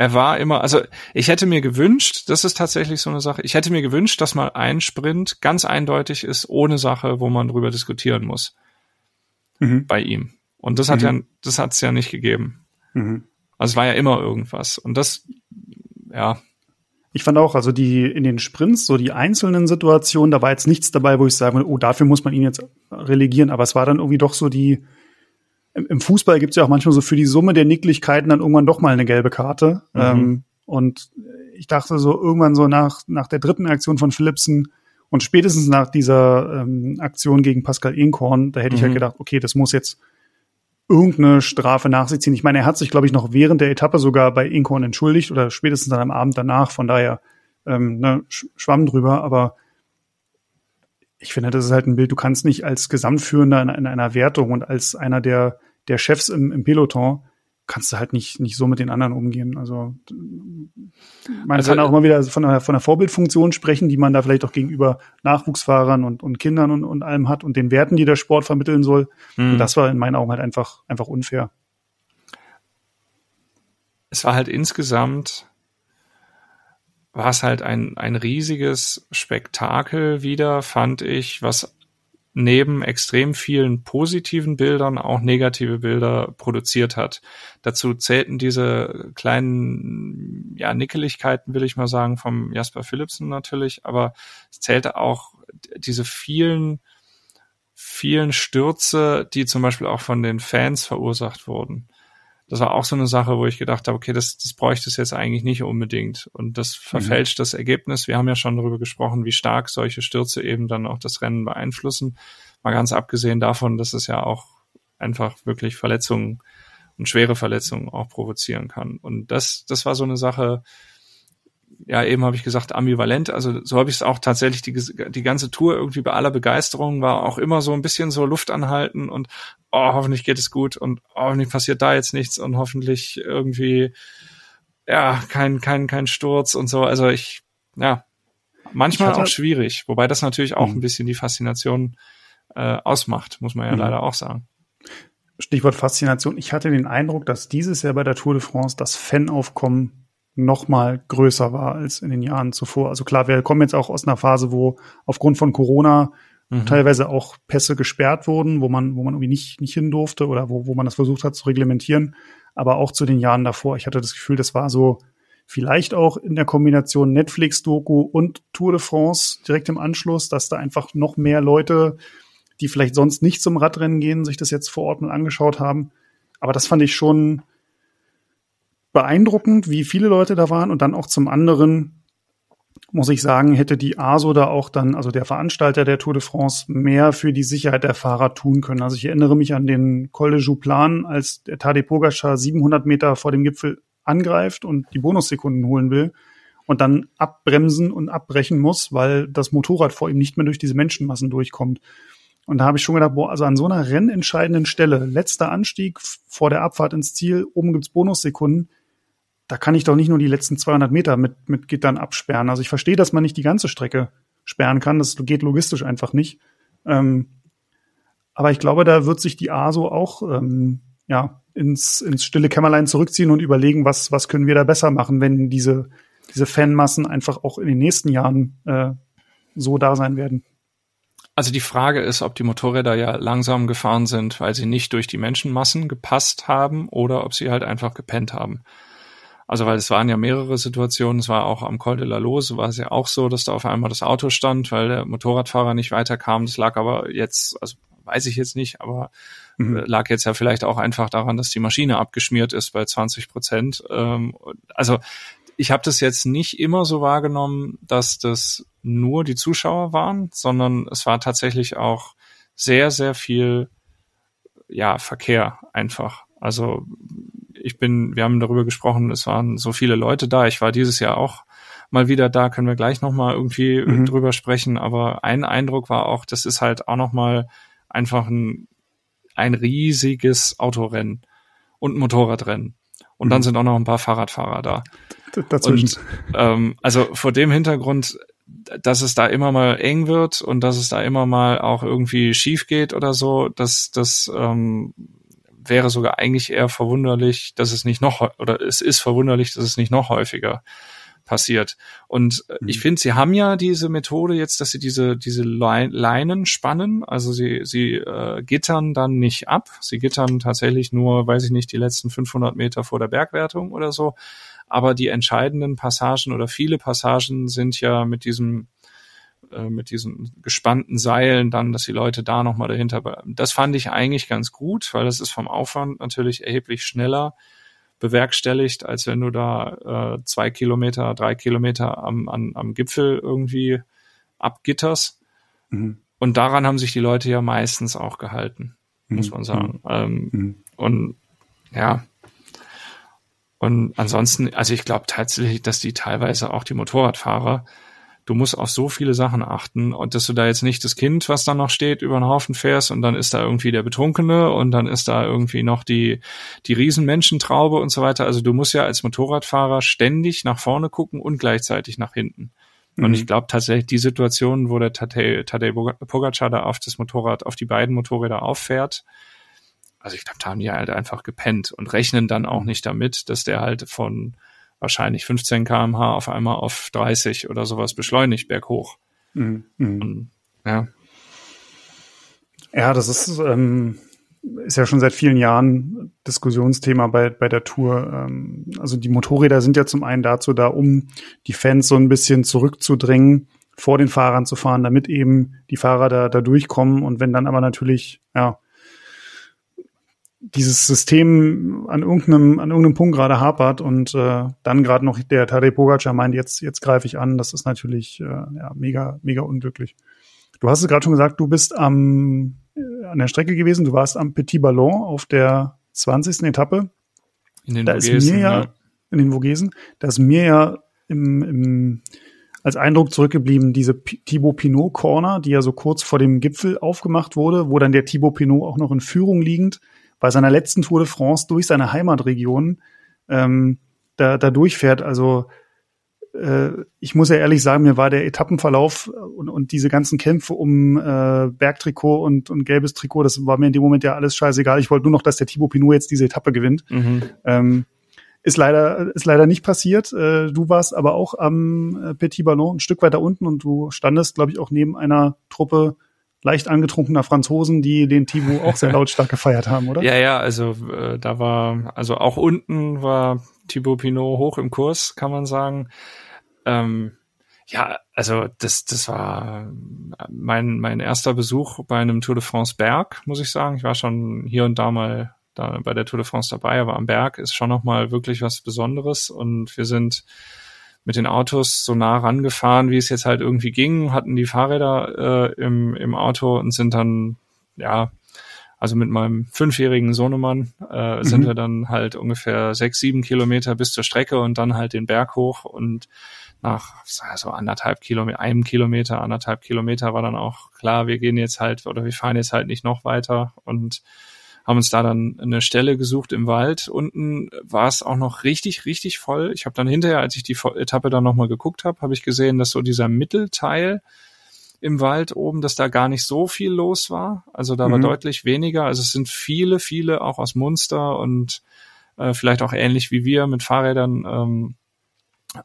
er war immer, also ich hätte mir gewünscht, das ist tatsächlich so eine Sache, ich hätte mir gewünscht, dass mal ein Sprint ganz eindeutig ist, ohne Sache, wo man drüber diskutieren muss. Mhm. Bei ihm. Und das hat mhm. ja, das hat es ja nicht gegeben. Mhm. Also es war ja immer irgendwas. Und das, ja. Ich fand auch, also die in den Sprints, so die einzelnen Situationen, da war jetzt nichts dabei, wo ich sage, oh, dafür muss man ihn jetzt relegieren, aber es war dann irgendwie doch so die, im Fußball gibt es ja auch manchmal so für die Summe der Nicklichkeiten dann irgendwann doch mal eine gelbe Karte. Mhm. Ähm, und ich dachte so irgendwann so nach, nach der dritten Aktion von Philipsen und spätestens nach dieser ähm, Aktion gegen Pascal Inkorn, da hätte mhm. ich halt mhm. gedacht, okay, das muss jetzt irgendeine Strafe nach sich ziehen. Ich meine, er hat sich, glaube ich, noch während der Etappe sogar bei Inkorn entschuldigt oder spätestens dann am Abend danach. Von daher ähm, ne, schwamm drüber. Aber ich finde, das ist halt ein Bild, du kannst nicht als Gesamtführender in, in einer Wertung und als einer der, der Chefs im, im Peloton, kannst du halt nicht, nicht so mit den anderen umgehen. Also man also, kann auch immer wieder von einer, von einer Vorbildfunktion sprechen, die man da vielleicht auch gegenüber Nachwuchsfahrern und, und Kindern und, und allem hat und den Werten, die der Sport vermitteln soll. Und mhm. das war in meinen Augen halt einfach, einfach unfair. Es war halt insgesamt war es halt ein, ein riesiges Spektakel wieder, fand ich, was neben extrem vielen positiven Bildern auch negative Bilder produziert hat. Dazu zählten diese kleinen, ja, Nickeligkeiten, will ich mal sagen, vom Jasper Philipsen natürlich, aber es zählte auch diese vielen, vielen Stürze, die zum Beispiel auch von den Fans verursacht wurden das war auch so eine Sache, wo ich gedacht habe, okay, das, das bräuchte es jetzt eigentlich nicht unbedingt. Und das verfälscht mhm. das Ergebnis. Wir haben ja schon darüber gesprochen, wie stark solche Stürze eben dann auch das Rennen beeinflussen. Mal ganz abgesehen davon, dass es ja auch einfach wirklich Verletzungen und schwere Verletzungen auch provozieren kann. Und das, das war so eine Sache, ja, eben habe ich gesagt, ambivalent. Also so habe ich es auch tatsächlich die, die ganze Tour irgendwie bei aller Begeisterung war auch immer so ein bisschen so Luft anhalten und oh, hoffentlich geht es gut und oh, hoffentlich passiert da jetzt nichts und hoffentlich irgendwie ja, kein, kein, kein Sturz und so. Also ich, ja, manchmal auch schwierig, wobei das natürlich auch mhm. ein bisschen die Faszination äh, ausmacht, muss man ja mhm. leider auch sagen. Stichwort Faszination. Ich hatte den Eindruck, dass dieses Jahr bei der Tour de France das Fanaufkommen noch mal größer war als in den Jahren zuvor. Also klar, wir kommen jetzt auch aus einer Phase, wo aufgrund von Corona mhm. teilweise auch Pässe gesperrt wurden, wo man, wo man irgendwie nicht, nicht hin durfte oder wo, wo man das versucht hat zu reglementieren. Aber auch zu den Jahren davor. Ich hatte das Gefühl, das war so vielleicht auch in der Kombination Netflix-Doku und Tour de France direkt im Anschluss, dass da einfach noch mehr Leute, die vielleicht sonst nicht zum Radrennen gehen, sich das jetzt vor Ort mal angeschaut haben. Aber das fand ich schon, beeindruckend, wie viele Leute da waren und dann auch zum anderen muss ich sagen, hätte die ASO da auch dann, also der Veranstalter der Tour de France, mehr für die Sicherheit der Fahrer tun können. Also ich erinnere mich an den Col de Jouplan, als der Tadej Pogacar 700 Meter vor dem Gipfel angreift und die Bonussekunden holen will und dann abbremsen und abbrechen muss, weil das Motorrad vor ihm nicht mehr durch diese Menschenmassen durchkommt. Und da habe ich schon gedacht, boah, also an so einer rennentscheidenden Stelle, letzter Anstieg vor der Abfahrt ins Ziel, oben gibt's Bonussekunden, da kann ich doch nicht nur die letzten 200 Meter mit, mit Gittern absperren. Also ich verstehe, dass man nicht die ganze Strecke sperren kann. Das geht logistisch einfach nicht. Ähm, aber ich glaube, da wird sich die ASO auch ähm, ja, ins, ins stille Kämmerlein zurückziehen und überlegen, was, was können wir da besser machen, wenn diese, diese Fanmassen einfach auch in den nächsten Jahren äh, so da sein werden. Also die Frage ist, ob die Motorräder ja langsam gefahren sind, weil sie nicht durch die Menschenmassen gepasst haben oder ob sie halt einfach gepennt haben. Also weil es waren ja mehrere Situationen, es war auch am Col de la Lose, war es ja auch so, dass da auf einmal das Auto stand, weil der Motorradfahrer nicht weiterkam. Das lag aber jetzt, also weiß ich jetzt nicht, aber mhm. Äh, lag jetzt ja vielleicht auch einfach daran, dass die Maschine abgeschmiert ist bei 20 Prozent. Ähm, also ich habe das jetzt nicht immer so wahrgenommen, dass das nur die Zuschauer waren, sondern es war tatsächlich auch sehr, sehr viel ja, Verkehr einfach. Also ich bin, wir haben darüber gesprochen, es waren so viele Leute da. Ich war dieses Jahr auch mal wieder da, können wir gleich nochmal irgendwie mhm. drüber sprechen. Aber ein Eindruck war auch, das ist halt auch nochmal einfach ein, ein riesiges Autorennen und Motorradrennen. Und mhm. dann sind auch noch ein paar Fahrradfahrer da. Dazwischen. Und, ähm, also vor dem Hintergrund, dass es da immer mal eng wird und dass es da immer mal auch irgendwie schief geht oder so, das, das ähm, wäre sogar eigentlich eher verwunderlich, dass es nicht noch, oder es ist verwunderlich, dass es nicht noch häufiger passiert. Und mhm. ich finde, sie haben ja diese Methode jetzt, dass sie diese, diese Leinen spannen. Also sie, sie äh, gittern dann nicht ab. Sie gittern tatsächlich nur, weiß ich nicht, die letzten 500 Meter vor der Bergwertung oder so. Aber die entscheidenden Passagen oder viele Passagen sind ja mit diesem äh, mit diesen gespannten Seilen dann, dass die Leute da nochmal dahinter. Das fand ich eigentlich ganz gut, weil das ist vom Aufwand natürlich erheblich schneller bewerkstelligt, als wenn du da äh, zwei Kilometer, drei Kilometer am, am, am Gipfel irgendwie abgitterst. Mhm. Und daran haben sich die Leute ja meistens auch gehalten, mhm. muss man sagen. Mhm. Ähm, mhm. Und ja, und ansonsten, also ich glaube tatsächlich, dass die teilweise auch die Motorradfahrer, du musst auf so viele Sachen achten und dass du da jetzt nicht das Kind, was da noch steht, über den Haufen fährst und dann ist da irgendwie der Betrunkene und dann ist da irgendwie noch die, die Riesenmenschentraube und so weiter. Also du musst ja als Motorradfahrer ständig nach vorne gucken und gleichzeitig nach hinten. Mhm. Und ich glaube tatsächlich, die Situation, wo der Tadej, Tadej Pogacar da auf das Motorrad, auf die beiden Motorräder auffährt, also ich glaube, da haben die halt einfach gepennt und rechnen dann auch nicht damit, dass der halt von wahrscheinlich 15 kmh auf einmal auf 30 oder sowas beschleunigt berghoch. Mhm. mhm. Und, ja. Ja, das ist, ähm, ist ja schon seit vielen Jahren Diskussionsthema bei, bei der Tour. Ähm, also die Motorräder sind ja zum einen dazu da, um die Fans so ein bisschen zurückzudrängen, vor den Fahrern zu fahren, damit eben die Fahrer da, da durchkommen. Und wenn dann aber natürlich, ja, dieses System an irgendeinem, an irgendeinem Punkt gerade hapert und äh, dann gerade noch der Tadej Pogacar meint, jetzt, jetzt greife ich an, das ist natürlich äh, ja, mega, mega unglücklich. Du hast es gerade schon gesagt, du bist am, äh, an der Strecke gewesen, du warst am Petit Ballon auf der 20. Etappe. In den da Vogesen, ist mir ja, ja, in den Vogesen, da ist mir ja im, im, als Eindruck zurückgeblieben, diese Thibaut Pinot Corner, die ja so kurz vor dem Gipfel aufgemacht wurde, wo dann der Thibaut Pinot auch noch in Führung liegend bei seiner letzten Tour de France durch seine Heimatregion ähm, da, da durchfährt. Also äh, ich muss ja ehrlich sagen, mir war der Etappenverlauf und, und diese ganzen Kämpfe um äh, Bergtrikot und, und gelbes Trikot, das war mir in dem Moment ja alles scheißegal. Ich wollte nur noch, dass der Thibaut Pinot jetzt diese Etappe gewinnt. Mhm. Ähm, ist leider, ist leider nicht passiert. Äh, du warst aber auch am äh, Petit Ballon ein Stück weiter unten und du standest, glaube ich, auch neben einer Truppe leicht angetrunkener Franzosen, die den Thibaut auch sehr lautstark gefeiert haben, oder? Ja, ja, also äh, da war, also auch unten war Thibaut Pinot hoch im Kurs, kann man sagen. Ähm, ja, also das, das war mein, mein erster Besuch bei einem Tour de France Berg, muss ich sagen. Ich war schon hier und da mal da bei der Tour de France dabei, aber am Berg ist schon nochmal wirklich was Besonderes und wir sind mit den Autos so nah rangefahren, wie es jetzt halt irgendwie ging, hatten die Fahrräder äh, im, im Auto und sind dann, ja, also mit meinem fünfjährigen Sohnemann äh, mhm. sind wir dann halt ungefähr sechs, sieben Kilometer bis zur Strecke und dann halt den Berg hoch und nach so anderthalb Kilometer, einem Kilometer, anderthalb Kilometer war dann auch klar, wir gehen jetzt halt oder wir fahren jetzt halt nicht noch weiter und haben uns da dann eine Stelle gesucht im Wald. Unten war es auch noch richtig, richtig voll. Ich habe dann hinterher, als ich die Etappe dann nochmal geguckt habe, habe ich gesehen, dass so dieser Mittelteil im Wald oben, dass da gar nicht so viel los war. Also da mhm. war deutlich weniger. Also es sind viele, viele auch aus Munster und äh, vielleicht auch ähnlich wie wir mit Fahrrädern ähm,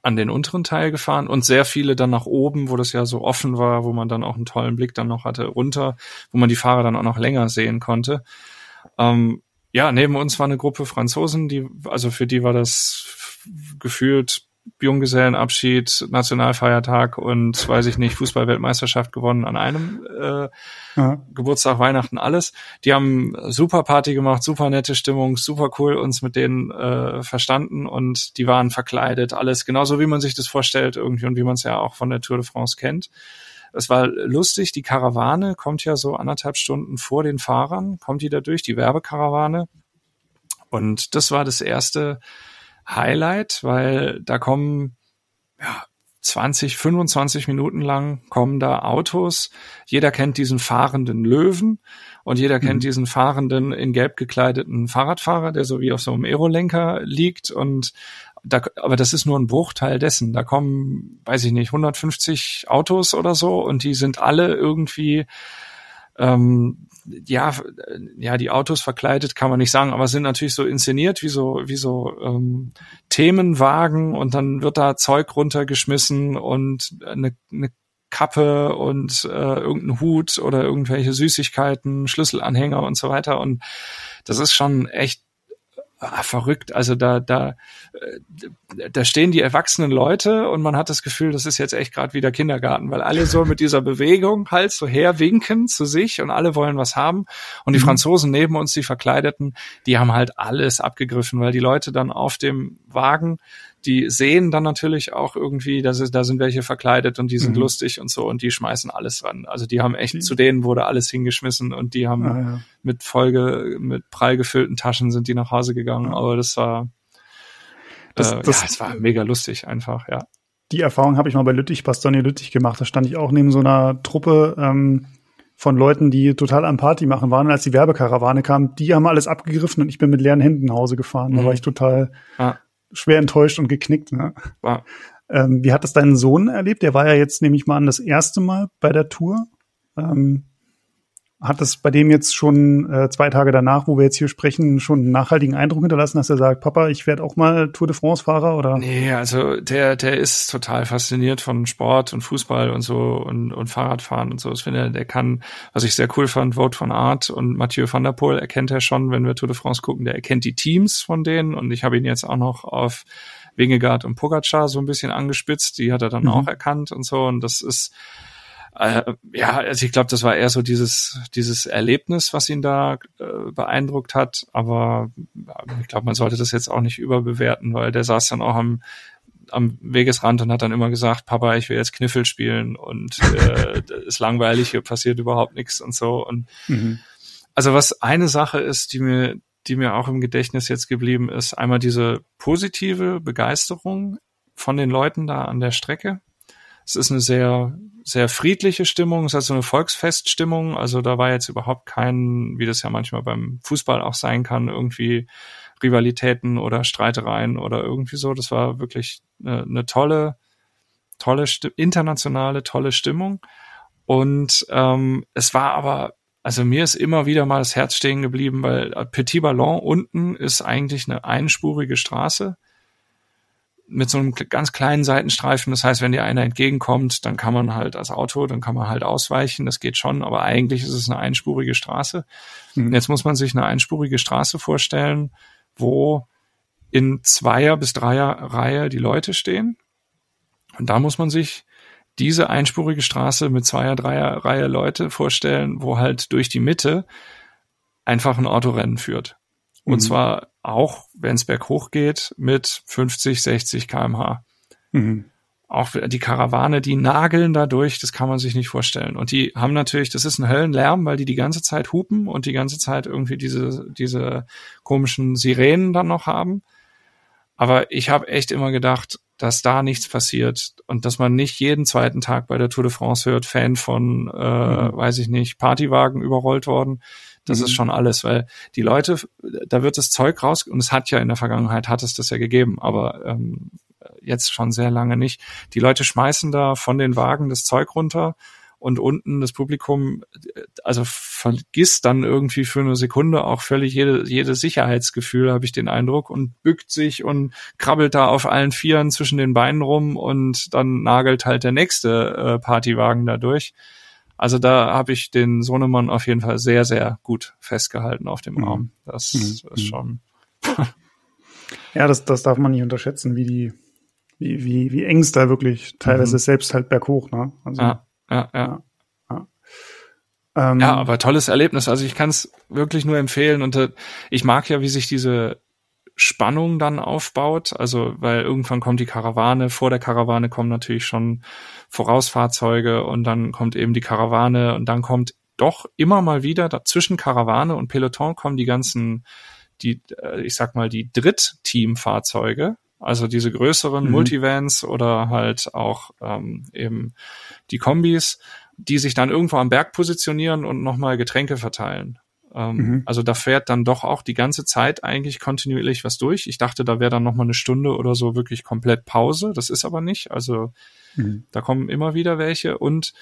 an den unteren Teil gefahren und sehr viele dann nach oben, wo das ja so offen war, wo man dann auch einen tollen Blick dann noch hatte, runter, wo man die Fahrer dann auch noch länger sehen konnte. Ähm, ja, neben uns war eine Gruppe Franzosen, die, also für die war das gefühlt Junggesellenabschied, Nationalfeiertag und weiß ich nicht, Fußballweltmeisterschaft gewonnen an einem äh, ja. Geburtstag, Weihnachten, alles. Die haben super Party gemacht, super nette Stimmung, super cool uns mit denen äh, verstanden und die waren verkleidet, alles genauso wie man sich das vorstellt irgendwie und wie man es ja auch von der Tour de France kennt. Es war lustig, die Karawane kommt ja so anderthalb Stunden vor den Fahrern, kommt die da durch, die Werbekarawane. Und das war das erste Highlight, weil da kommen ja, 20, 25 Minuten lang kommen da Autos. Jeder kennt diesen fahrenden Löwen und jeder kennt mhm. diesen fahrenden in gelb gekleideten Fahrradfahrer, der so wie auf so einem Aerolenker liegt und da, aber das ist nur ein Bruchteil dessen. Da kommen, weiß ich nicht, 150 Autos oder so und die sind alle irgendwie ähm, ja, ja, die Autos verkleidet kann man nicht sagen, aber sind natürlich so inszeniert wie so, wie so ähm, Themenwagen und dann wird da Zeug runtergeschmissen und eine, eine Kappe und äh, irgendein Hut oder irgendwelche Süßigkeiten, Schlüsselanhänger und so weiter. Und das ist schon echt ah, verrückt. Also da, da, äh, da stehen die erwachsenen Leute und man hat das Gefühl, das ist jetzt echt gerade wieder Kindergarten, weil alle so mit dieser Bewegung halt so herwinken zu sich und alle wollen was haben. Und die mhm. Franzosen neben uns, die Verkleideten, die haben halt alles abgegriffen, weil die Leute dann auf dem Wagen die sehen dann natürlich auch irgendwie, dass es, da sind welche verkleidet und die sind mhm. lustig und so und die schmeißen alles ran. Also die haben echt, mhm. zu denen wurde alles hingeschmissen und die haben ah, ja. mit Folge, mit prall gefüllten Taschen sind die nach Hause gegangen. Ja. Aber das war, das, äh, das, ja, es war mega lustig einfach, ja. Die Erfahrung habe ich mal bei Lüttich, Bastogne Lüttich gemacht. Da stand ich auch neben so einer Truppe, ähm, von Leuten, die total am Party machen waren. Und als die Werbekarawane kam, die haben alles abgegriffen und ich bin mit leeren Händen nach Hause gefahren. Da mhm. war ich total ah schwer enttäuscht und geknickt. Ne? Wow. Ähm, wie hat das deinen Sohn erlebt? Der war ja jetzt, nehme ich mal an, das erste Mal bei der Tour. Ähm, hat das bei dem jetzt schon äh, zwei Tage danach, wo wir jetzt hier sprechen, schon einen nachhaltigen Eindruck hinterlassen, dass er sagt, Papa, ich werde auch mal Tour de France Fahrer oder? Nee, also der der ist total fasziniert von Sport und Fußball und so und und Fahrradfahren und so. Ich finde, der kann, was ich sehr cool fand, Vote von Art und Mathieu van der Poel erkennt er schon, wenn wir Tour de France gucken, der erkennt die Teams von denen und ich habe ihn jetzt auch noch auf Wingegaard und Pogacar so ein bisschen angespitzt, die hat er dann mhm. auch erkannt und so und das ist äh, ja, also ich glaube, das war eher so dieses, dieses Erlebnis, was ihn da äh, beeindruckt hat. Aber ich glaube, man sollte das jetzt auch nicht überbewerten, weil der saß dann auch am, am Wegesrand und hat dann immer gesagt, Papa, ich will jetzt Kniffel spielen und äh, ist langweilig, hier passiert überhaupt nichts und so. Und mhm. also was eine Sache ist, die mir, die mir auch im Gedächtnis jetzt geblieben ist, einmal diese positive Begeisterung von den Leuten da an der Strecke. Es ist eine sehr, sehr friedliche Stimmung. Es hat so eine Volksfeststimmung. Also da war jetzt überhaupt kein, wie das ja manchmal beim Fußball auch sein kann, irgendwie Rivalitäten oder Streitereien oder irgendwie so. Das war wirklich eine, eine tolle, tolle, internationale, tolle Stimmung. Und ähm, es war aber, also mir ist immer wieder mal das Herz stehen geblieben, weil Petit Ballon unten ist eigentlich eine einspurige Straße mit so einem ganz kleinen Seitenstreifen. Das heißt, wenn dir einer entgegenkommt, dann kann man halt als Auto, dann kann man halt ausweichen. Das geht schon, aber eigentlich ist es eine einspurige Straße. Mhm. Jetzt muss man sich eine einspurige Straße vorstellen, wo in Zweier- bis Dreier-Reihe die Leute stehen. Und da muss man sich diese einspurige Straße mit Zweier-, Dreier-Reihe Leute vorstellen, wo halt durch die Mitte einfach ein Autorennen führt. Und mhm. zwar auch, wenn es berghoch geht, mit 50, 60 kmh. Mhm. Auch die Karawane, die nageln dadurch, das kann man sich nicht vorstellen. Und die haben natürlich, das ist ein Höllenlärm, weil die die ganze Zeit hupen und die ganze Zeit irgendwie diese, diese komischen Sirenen dann noch haben. Aber ich habe echt immer gedacht, dass da nichts passiert und dass man nicht jeden zweiten Tag bei der Tour de France hört, Fan von, äh, mhm. weiß ich nicht, Partywagen überrollt worden. Das mhm. ist schon alles, weil die Leute, da wird das Zeug raus und es hat ja in der Vergangenheit hat es das ja gegeben, aber ähm, jetzt schon sehr lange nicht. Die Leute schmeißen da von den Wagen das Zeug runter und unten das Publikum, also vergisst dann irgendwie für eine Sekunde auch völlig jede, jede Sicherheitsgefühl, habe ich den Eindruck, und bückt sich und krabbelt da auf allen Vieren zwischen den Beinen rum und dann nagelt halt der nächste äh, Partywagen da durch. Also da habe ich den Sohnemann auf jeden Fall sehr, sehr gut festgehalten auf dem mhm. Arm. Das mhm. ist schon. ja, das, das darf man nicht unterschätzen, wie die wie, wie, wie eng es da wirklich teilweise mhm. selbst halt berghoch, ne? Also, ja, ja, ja. ja. Ähm, ja, aber tolles Erlebnis. Also ich kann es wirklich nur empfehlen und äh, ich mag ja, wie sich diese Spannung dann aufbaut. Also, weil irgendwann kommt die Karawane, vor der Karawane kommen natürlich schon Vorausfahrzeuge und dann kommt eben die Karawane und dann kommt doch immer mal wieder dazwischen Karawane und Peloton kommen die ganzen, die, äh, ich sag mal, die Dritt-Team-Fahrzeuge, also diese größeren mhm. Multivans oder halt auch ähm, eben die Kombis, die sich dann irgendwo am Berg positionieren und nochmal Getränke verteilen. Ähm, mhm. Also da fährt dann doch auch die ganze Zeit eigentlich kontinuierlich was durch. Ich dachte, da wäre dann nochmal eine Stunde oder so wirklich komplett Pause. Das ist aber nicht. Also mhm. da kommen immer wieder welche und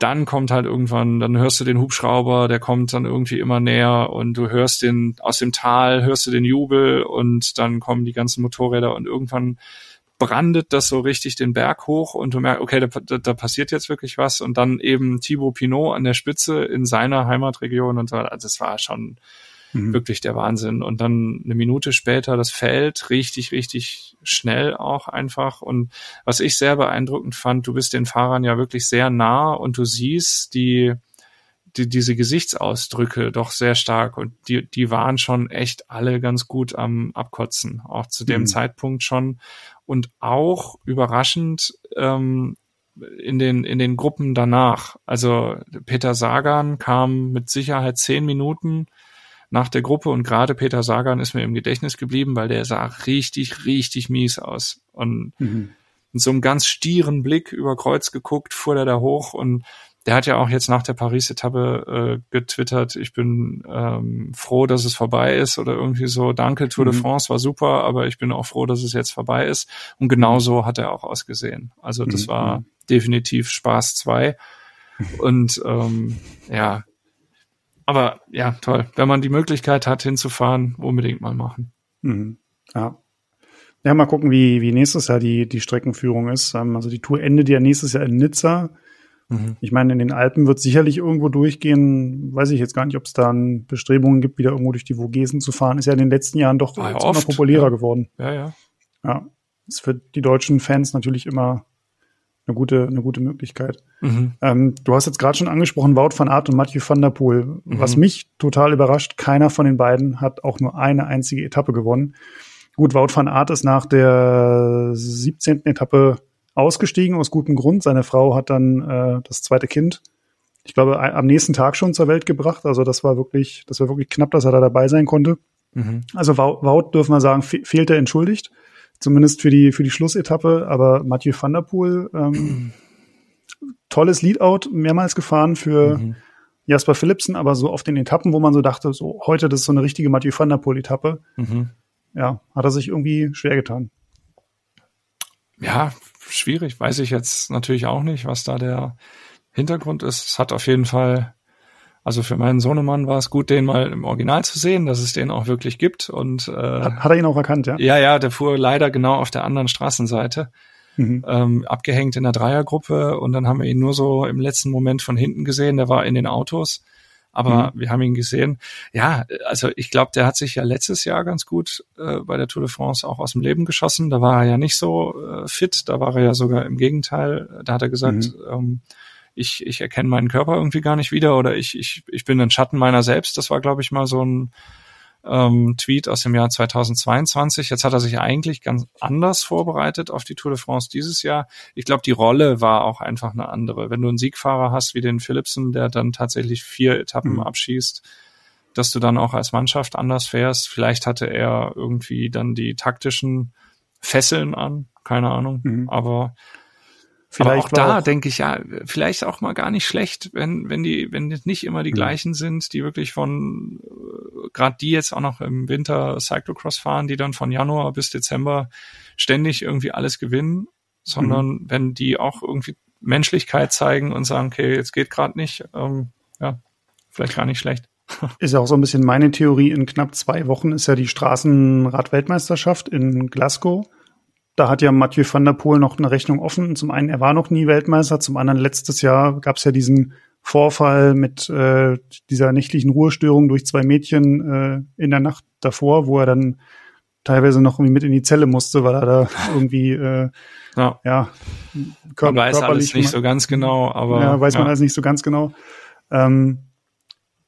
dann kommt halt irgendwann, dann hörst du den Hubschrauber, der kommt dann irgendwie immer näher und du hörst den aus dem Tal, hörst du den Jubel und dann kommen die ganzen Motorräder und irgendwann brandet das so richtig den Berg hoch und du merkst, okay, da, da, da passiert jetzt wirklich was. Und dann eben Thibaut Pinot an der Spitze in seiner Heimatregion und so, also das war schon mhm. wirklich der Wahnsinn. Und dann eine Minute später das Feld richtig, richtig schnell auch einfach. Und was ich sehr beeindruckend fand, du bist den Fahrern ja wirklich sehr nah und du siehst die die, diese Gesichtsausdrücke doch sehr stark. Und die, die waren schon echt alle ganz gut am Abkotzen, auch zu dem mhm. Zeitpunkt schon und auch überraschend ähm, in den in den Gruppen danach. Also Peter Sagan kam mit Sicherheit zehn Minuten nach der Gruppe und gerade Peter Sagan ist mir im Gedächtnis geblieben, weil der sah richtig richtig mies aus und mhm. mit so einem ganz stieren Blick über Kreuz geguckt, fuhr der da hoch und der hat ja auch jetzt nach der Paris-Etappe äh, getwittert, ich bin ähm, froh, dass es vorbei ist oder irgendwie so, danke, Tour mhm. de France war super, aber ich bin auch froh, dass es jetzt vorbei ist. Und genau so hat er auch ausgesehen. Also das mhm. war definitiv Spaß zwei Und ähm, ja, aber ja, toll. Wenn man die Möglichkeit hat, hinzufahren, unbedingt mal machen. Mhm. Ja. Ja, mal gucken, wie, wie nächstes Jahr die, die Streckenführung ist. Ähm, also die Tour endet ja nächstes Jahr in Nizza. Mhm. Ich meine, in den Alpen wird sicherlich irgendwo durchgehen. Weiß ich jetzt gar nicht, ob es da Bestrebungen gibt, wieder irgendwo durch die Vogesen zu fahren. Ist ja in den letzten Jahren doch ah, immer populärer ja. geworden. Ja, ja. Ja, ist für die deutschen Fans natürlich immer eine gute, eine gute Möglichkeit. Mhm. Ähm, du hast jetzt gerade schon angesprochen, Wout van Aert und Mathieu van der Poel. Mhm. Was mich total überrascht, keiner von den beiden hat auch nur eine einzige Etappe gewonnen. Gut, Wout van Aert ist nach der 17. Etappe ausgestiegen aus gutem Grund. Seine Frau hat dann äh, das zweite Kind, ich glaube, am nächsten Tag schon zur Welt gebracht. Also das war wirklich, das war wirklich knapp, dass er da dabei sein konnte. Mhm. Also Wout, dürfen wir sagen, fe fehlte entschuldigt, zumindest für die für die Schlussetappe. Aber Mathieu van der Poel, ähm, tolles Leadout, mehrmals gefahren für mhm. Jasper Philipsen, aber so auf den Etappen, wo man so dachte, so heute das ist so eine richtige Mathieu van der Poel Etappe. Mhm. Ja, hat er sich irgendwie schwer getan. Ja, schwierig, weiß ich jetzt natürlich auch nicht, was da der Hintergrund ist. Es hat auf jeden Fall, also für meinen Sohnemann war es gut, den mal im Original zu sehen, dass es den auch wirklich gibt. Und äh, hat, hat er ihn auch erkannt, ja? Ja, ja, der fuhr leider genau auf der anderen Straßenseite. Mhm. Ähm, abgehängt in der Dreiergruppe und dann haben wir ihn nur so im letzten Moment von hinten gesehen, der war in den Autos aber mhm. wir haben ihn gesehen. Ja, also ich glaube, der hat sich ja letztes Jahr ganz gut äh, bei der Tour de France auch aus dem Leben geschossen. Da war er ja nicht so äh, fit, da war er ja sogar im Gegenteil. Da hat er gesagt, mhm. ähm, ich, ich erkenne meinen Körper irgendwie gar nicht wieder oder ich, ich, ich bin ein Schatten meiner selbst. Das war, glaube ich, mal so ein ähm, Tweet aus dem Jahr 2022. Jetzt hat er sich eigentlich ganz anders vorbereitet auf die Tour de France dieses Jahr. Ich glaube, die Rolle war auch einfach eine andere. Wenn du einen Siegfahrer hast wie den Philipsen, der dann tatsächlich vier Etappen mhm. abschießt, dass du dann auch als Mannschaft anders fährst. Vielleicht hatte er irgendwie dann die taktischen Fesseln an, keine Ahnung. Mhm. Aber Vielleicht auch da denke ich ja, vielleicht auch mal gar nicht schlecht, wenn wenn die wenn es nicht immer die ja. gleichen sind, die wirklich von äh, gerade die jetzt auch noch im Winter Cyclocross fahren, die dann von Januar bis Dezember ständig irgendwie alles gewinnen, sondern mhm. wenn die auch irgendwie Menschlichkeit zeigen und sagen, okay, jetzt geht gerade nicht, ähm, ja, vielleicht gar nicht schlecht. Ist ja auch so ein bisschen meine Theorie. In knapp zwei Wochen ist ja die Straßenrad-Weltmeisterschaft in Glasgow da hat ja Mathieu van der Poel noch eine Rechnung offen. Zum einen, er war noch nie Weltmeister, zum anderen letztes Jahr gab es ja diesen Vorfall mit äh, dieser nächtlichen Ruhestörung durch zwei Mädchen äh, in der Nacht davor, wo er dann teilweise noch irgendwie mit in die Zelle musste, weil er da irgendwie äh, ja, ja kör man weiß alles nicht so ganz genau, aber ja, weiß ja. man alles nicht so ganz genau. Ähm,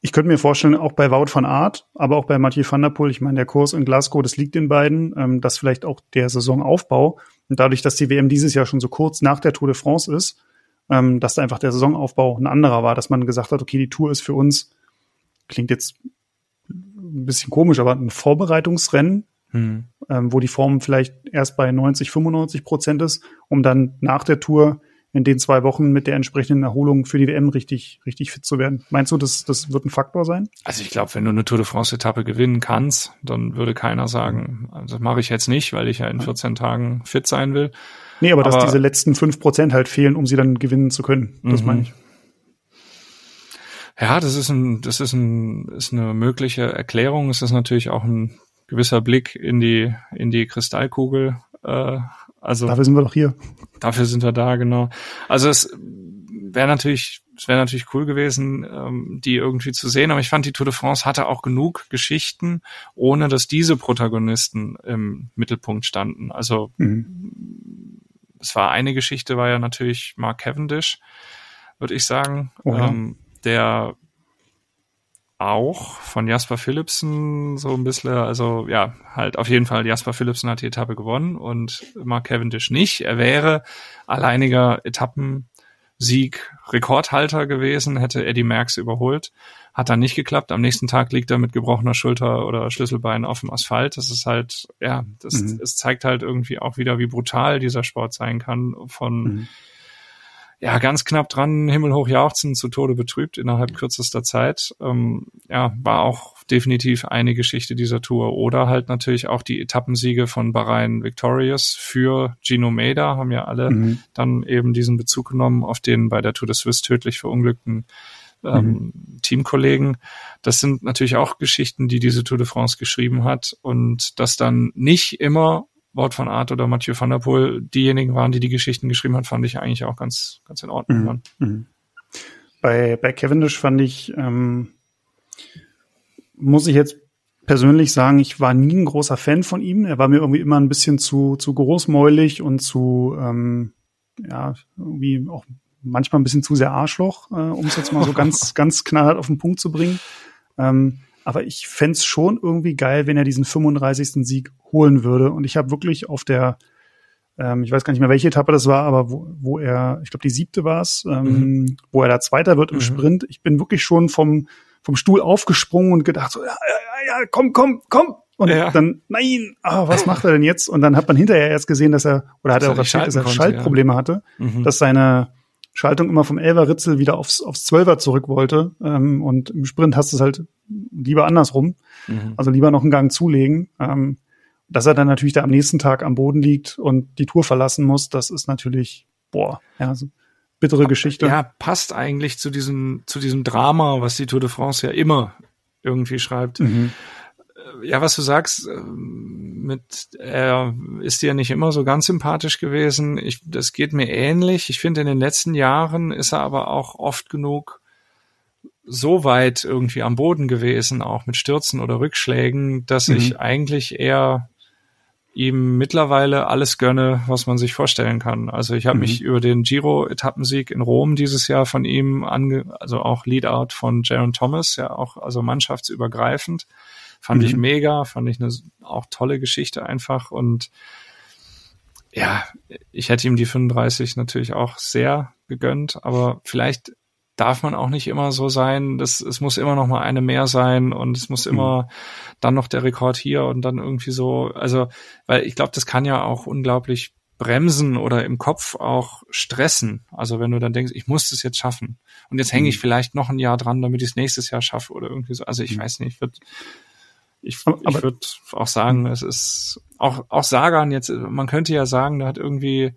ich könnte mir vorstellen, auch bei Wout van Art, aber auch bei Mathieu van der Poel, ich meine, der Kurs in Glasgow, das liegt den beiden, ähm, dass vielleicht auch der Saisonaufbau und dadurch, dass die WM dieses Jahr schon so kurz nach der Tour de France ist, ähm, dass da einfach der Saisonaufbau ein anderer war, dass man gesagt hat, okay, die Tour ist für uns, klingt jetzt ein bisschen komisch, aber ein Vorbereitungsrennen, hm. ähm, wo die Form vielleicht erst bei 90, 95 Prozent ist, um dann nach der Tour in den zwei Wochen mit der entsprechenden Erholung für die WM richtig, richtig fit zu werden. Meinst du, das, das wird ein Faktor sein? Also ich glaube, wenn du eine Tour de France-Etappe gewinnen kannst, dann würde keiner sagen, also das mache ich jetzt nicht, weil ich ja in 14 Tagen fit sein will. Nee, aber, aber dass diese letzten fünf Prozent halt fehlen, um sie dann gewinnen zu können. Das mhm. meine ich. Ja, das ist ein, das ist ein, ist eine mögliche Erklärung. Es ist natürlich auch ein gewisser Blick in die, in die Kristallkugel. Äh, also dafür sind wir doch hier. Dafür sind wir da, genau. Also es wäre natürlich, es wäre natürlich cool gewesen, ähm, die irgendwie zu sehen. Aber ich fand, die Tour de France hatte auch genug Geschichten, ohne dass diese Protagonisten im Mittelpunkt standen. Also mhm. es war eine Geschichte, war ja natürlich Mark Cavendish, würde ich sagen, oh ja. ähm, der auch von Jasper Philipsen so ein bisschen, also ja, halt auf jeden Fall Jasper Philipsen hat die Etappe gewonnen und Mark Cavendish nicht. Er wäre alleiniger Etappensieg Rekordhalter gewesen, hätte Eddie Merckx überholt. Hat dann nicht geklappt. Am nächsten Tag liegt er mit gebrochener Schulter oder Schlüsselbein auf dem Asphalt. Das ist halt, ja, das, mhm. es zeigt halt irgendwie auch wieder, wie brutal dieser Sport sein kann von mhm ja, ganz knapp dran, himmelhoch jauchzen, zu Tode betrübt innerhalb kürzester Zeit. Ähm, ja, war auch definitiv eine Geschichte dieser Tour. Oder halt natürlich auch die Etappensiege von Bahrain Victorious für Gino Meda haben ja alle mhm. dann eben diesen Bezug genommen auf den bei der Tour de Suisse tödlich verunglückten ähm, mhm. Teamkollegen. Das sind natürlich auch Geschichten, die diese Tour de France geschrieben hat und das dann nicht immer Wort von Art oder Mathieu van der Poel diejenigen waren, die die Geschichten geschrieben hat, fand ich eigentlich auch ganz, ganz in Ordnung. Mhm. Mhm. Bei, bei Cavendish fand ich, ähm, muss ich jetzt persönlich sagen, ich war nie ein großer Fan von ihm. Er war mir irgendwie immer ein bisschen zu, zu großmäulig und zu, ähm, ja, irgendwie auch manchmal ein bisschen zu sehr Arschloch, äh, um es jetzt mal so ganz, ganz knallhart auf den Punkt zu bringen. Ähm, aber ich fände schon irgendwie geil, wenn er diesen 35. Sieg holen würde. Und ich habe wirklich auf der, ähm, ich weiß gar nicht mehr, welche Etappe das war, aber wo, wo er, ich glaube, die siebte war es, ähm, mhm. wo er da Zweiter wird im mhm. Sprint. Ich bin wirklich schon vom, vom Stuhl aufgesprungen und gedacht so, ja, ja, ja, komm, komm, komm. Und ja. dann, nein, ah, was macht er denn jetzt? Und dann hat man hinterher erst gesehen, dass er, oder hat er auch erzählt, dass er Schaltprobleme ja. hatte, mhm. dass seine Schaltung immer vom Elfer Ritzel wieder aufs, aufs Zwölfer zurück wollte. Ähm, und im Sprint hast du es halt lieber andersrum. Mhm. Also lieber noch einen Gang zulegen. Ähm, dass er dann natürlich da am nächsten Tag am Boden liegt und die Tour verlassen muss, das ist natürlich, boah, ja, so bittere Geschichte. Ja, passt eigentlich zu diesem, zu diesem Drama, was die Tour de France ja immer irgendwie schreibt. Mhm ja, was du sagst, ähm, mit er ist dir nicht immer so ganz sympathisch gewesen. Ich, das geht mir ähnlich. Ich finde, in den letzten Jahren ist er aber auch oft genug so weit irgendwie am Boden gewesen, auch mit Stürzen oder Rückschlägen, dass mhm. ich eigentlich eher ihm mittlerweile alles gönne, was man sich vorstellen kann. Also ich habe mhm. mich über den Giro-Etappensieg in Rom dieses Jahr von ihm ange, also auch Leadout von Jaron Thomas, ja auch also mannschaftsübergreifend, Fand mhm. ich mega, fand ich eine auch tolle Geschichte einfach und ja, ich hätte ihm die 35 natürlich auch sehr gegönnt, aber vielleicht darf man auch nicht immer so sein. Das, es muss immer noch mal eine mehr sein und es muss immer mhm. dann noch der Rekord hier und dann irgendwie so. Also, weil ich glaube, das kann ja auch unglaublich bremsen oder im Kopf auch stressen. Also wenn du dann denkst, ich muss das jetzt schaffen und jetzt hänge ich mhm. vielleicht noch ein Jahr dran, damit ich es nächstes Jahr schaffe oder irgendwie so. Also ich mhm. weiß nicht, wird ich, ich würde auch sagen, es ist auch, auch Sagan jetzt, man könnte ja sagen, der hat irgendwie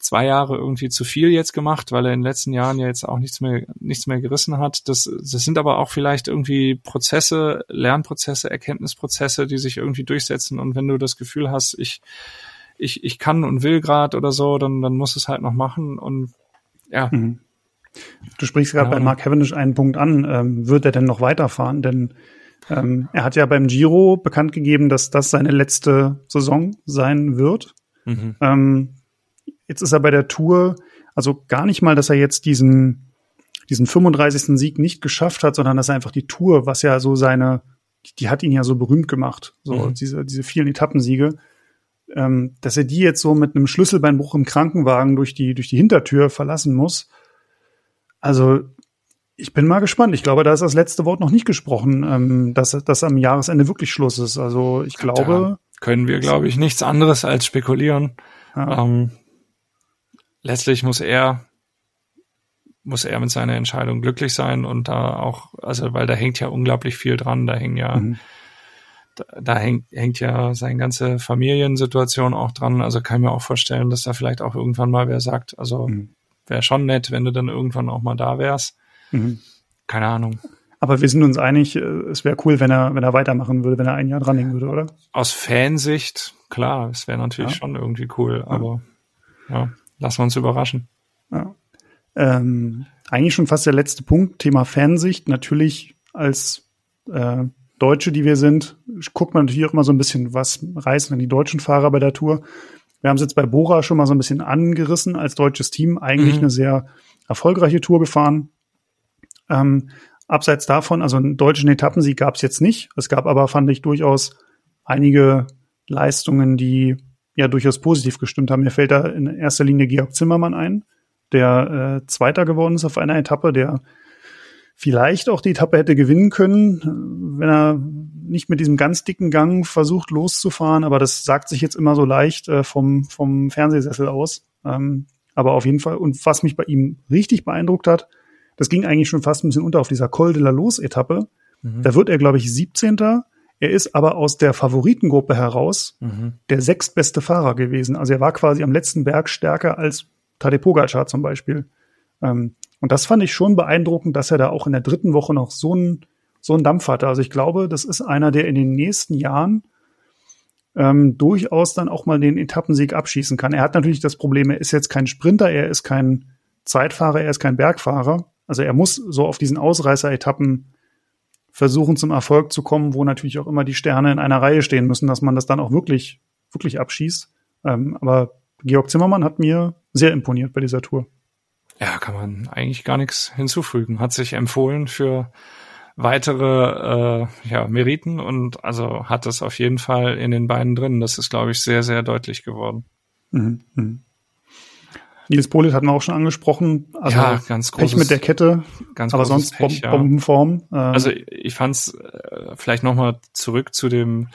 zwei Jahre irgendwie zu viel jetzt gemacht, weil er in den letzten Jahren ja jetzt auch nichts mehr, nichts mehr gerissen hat. Das, das sind aber auch vielleicht irgendwie Prozesse, Lernprozesse, Erkenntnisprozesse, die sich irgendwie durchsetzen. Und wenn du das Gefühl hast, ich, ich, ich kann und will gerade oder so, dann, dann muss es halt noch machen. Und ja. Mhm. Du sprichst gerade ja. bei Mark Cavendish einen Punkt an. Ähm, wird er denn noch weiterfahren? Denn Ähm, er hat ja beim Giro bekannt gegeben, dass das seine letzte Saison sein wird. Mhm. Ähm, jetzt ist er bei der Tour, also gar nicht mal, dass er jetzt diesen, diesen 35. Sieg nicht geschafft hat, sondern dass er einfach die Tour, was ja so seine, die hat ihn ja so berühmt gemacht, so mhm. diese, diese vielen Etappensiege, ähm, dass er die jetzt so mit einem Schlüsselbeinbruch im Krankenwagen durch die, durch die Hintertür verlassen muss. Also ich bin mal gespannt. Ich glaube, da ist das letzte Wort noch nicht gesprochen, ähm, dass, dass am Jahresende wirklich Schluss ist. Also ich glaube. Da können wir, glaube ich, nichts anderes als spekulieren. Ja. Ähm, letztlich muss er muss er mit seiner Entscheidung glücklich sein und da auch, also weil da hängt ja unglaublich viel dran, da hängen ja, mhm. da, da, hängt, hängt ja seine ganze Familiensituation auch dran. Also kann ich mir auch vorstellen, dass da vielleicht auch irgendwann mal wer sagt, also mhm. wäre schon nett, wenn du dann irgendwann auch mal da wärst. Mhm. Keine Ahnung. Aber wir sind uns einig, äh, es wäre cool, wenn er, wenn er weitermachen würde, wenn er ein Jahr dranhängen würde, oder? Aus Fansicht, klar, es wäre natürlich ja. schon irgendwie cool, aber ja. Lassen wir uns überraschen. Ja. Ähm, eigentlich schon fast der letzte Punkt, Thema Fansicht. Natürlich als äh, Deutsche, die wir sind, guckt man natürlich auch immer so ein bisschen, was reißen denn die deutschen Fahrer bei der Tour. Wir haben es jetzt bei Bora schon mal so ein bisschen angerissen als deutsches Team. Eigentlich mhm. eine sehr erfolgreiche Tour gefahren. Ähm, abseits davon, also einen deutschen Etappensieg gab es jetzt nicht. Es gab aber, fand ich, durchaus einige Leistungen, die ja durchaus positiv gestimmt haben. Mir fällt da in erster Linie Georg Zimmermann ein, der äh, Zweiter geworden ist auf einer Etappe, der vielleicht auch die Etappe hätte gewinnen können, wenn er nicht mit diesem ganz dicken Gang versucht loszufahren. Aber das sagt sich jetzt immer so leicht äh, vom, vom Fernsehsessel aus. Ähm, aber auf jeden Fall, und was mich bei ihm richtig beeindruckt hat, das ging eigentlich schon fast ein bisschen unter auf dieser Col de la Los-Etappe. Mhm. Da wird er, glaube ich, 17. Er ist aber aus der Favoritengruppe heraus mhm. der sechstbeste Fahrer gewesen. Also er war quasi am letzten Berg stärker als Tadej Pogacar zum Beispiel. Ähm, und das fand ich schon beeindruckend, dass er da auch in der dritten Woche noch so einen so einen Dampf hatte. Also ich glaube, das ist einer, der in den nächsten Jahren ähm, durchaus dann auch mal den Etappensieg abschießen kann. Er hat natürlich das Problem, er ist jetzt kein Sprinter, er ist kein Zeitfahrer, er ist kein Bergfahrer. Also er muss so auf diesen Ausreißer-Etappen versuchen, zum Erfolg zu kommen, wo natürlich auch immer die Sterne in einer Reihe stehen müssen, dass man das dann auch wirklich, wirklich abschießt. Ähm, aber Georg Zimmermann hat mir sehr imponiert bei dieser Tour. Ja, kann man eigentlich gar nichts hinzufügen. Hat sich empfohlen für weitere äh, ja, Meriten und also hat das auf jeden Fall in den Beinen drin. Das ist, glaube ich, sehr, sehr deutlich geworden. Mhm, mh. Nils Polit hatten wir auch schon angesprochen. Also ja, ganz großes, Pech mit der Kette, ganz aber sonst Pech, ja. Bombenform. Ähm. Also ich fand's äh, vielleicht nochmal zurück zu dem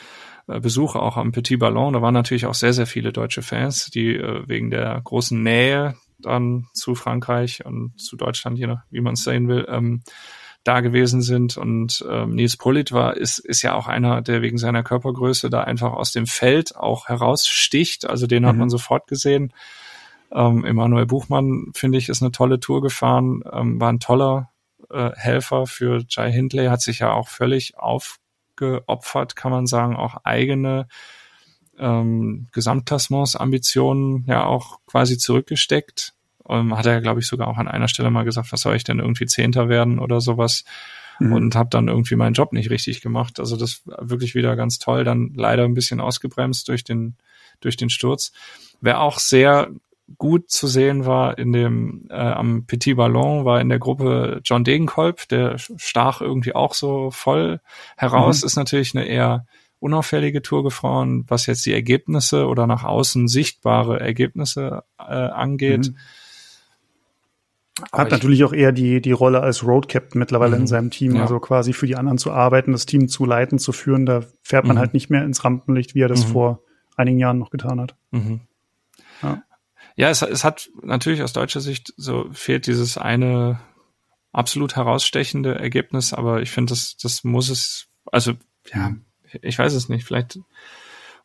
äh, Besuch auch am Petit Ballon. Da waren natürlich auch sehr, sehr viele deutsche Fans, die äh, wegen der großen Nähe dann zu Frankreich und zu Deutschland, je nach wie man es sehen will, ähm, da gewesen sind. Und ähm, Nils Polit war, ist, ist ja auch einer, der wegen seiner Körpergröße da einfach aus dem Feld auch heraussticht. Also den mhm. hat man sofort gesehen. Ähm, Emanuel Buchmann, finde ich, ist eine tolle Tour gefahren, ähm, war ein toller äh, Helfer für Jai Hindley, hat sich ja auch völlig aufgeopfert, kann man sagen, auch eigene ähm, Gesamtklassements-Ambitionen ja auch quasi zurückgesteckt. Ähm, hat er, glaube ich, sogar auch an einer Stelle mal gesagt, was soll ich denn irgendwie Zehnter werden oder sowas. Mhm. Und habe dann irgendwie meinen Job nicht richtig gemacht. Also das war wirklich wieder ganz toll. Dann leider ein bisschen ausgebremst durch den durch den Sturz. Wer auch sehr gut zu sehen war in dem äh, am Petit Ballon war in der Gruppe John Degenkolb, der stach irgendwie auch so voll heraus, mhm. ist natürlich eine eher unauffällige Tour gefahren, was jetzt die Ergebnisse oder nach außen sichtbare Ergebnisse äh, angeht. Mhm. Hat natürlich auch eher die, die Rolle als Road Captain mittlerweile in mhm. seinem Team, ja. also quasi für die anderen zu arbeiten, das Team zu leiten, zu führen. Da fährt man mhm. halt nicht mehr ins Rampenlicht, wie er das mhm. vor einigen Jahren noch getan hat. Mhm. Ja. Ja, es, es hat natürlich aus deutscher Sicht so fehlt dieses eine absolut herausstechende Ergebnis, aber ich finde, das, das muss es, also ja, ich weiß es nicht, vielleicht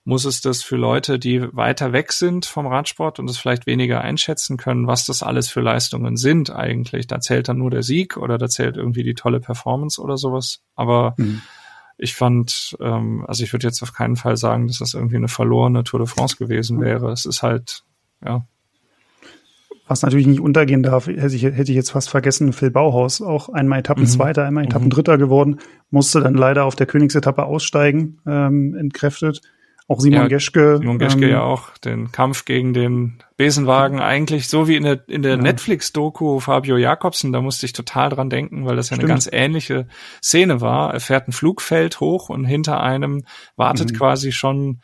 muss es das für Leute, die weiter weg sind vom Radsport und es vielleicht weniger einschätzen können, was das alles für Leistungen sind eigentlich. Da zählt dann nur der Sieg oder da zählt irgendwie die tolle Performance oder sowas. Aber mhm. ich fand, ähm, also ich würde jetzt auf keinen Fall sagen, dass das irgendwie eine verlorene Tour de France gewesen wäre. Es ist halt, ja, was natürlich nicht untergehen darf, hätte ich, hätte ich jetzt fast vergessen, Phil Bauhaus, auch einmal Etappenzweiter, mhm. einmal Etappendritter mhm. geworden, musste dann leider auf der Königsetappe aussteigen, ähm, entkräftet. Auch Simon ja, Geschke. Simon Geschke ähm, ja auch den Kampf gegen den Besenwagen eigentlich so wie in der, in der ja. Netflix-Doku Fabio Jakobsen, da musste ich total dran denken, weil das ja Stimmt. eine ganz ähnliche Szene war. Er fährt ein Flugfeld hoch und hinter einem wartet mhm. quasi schon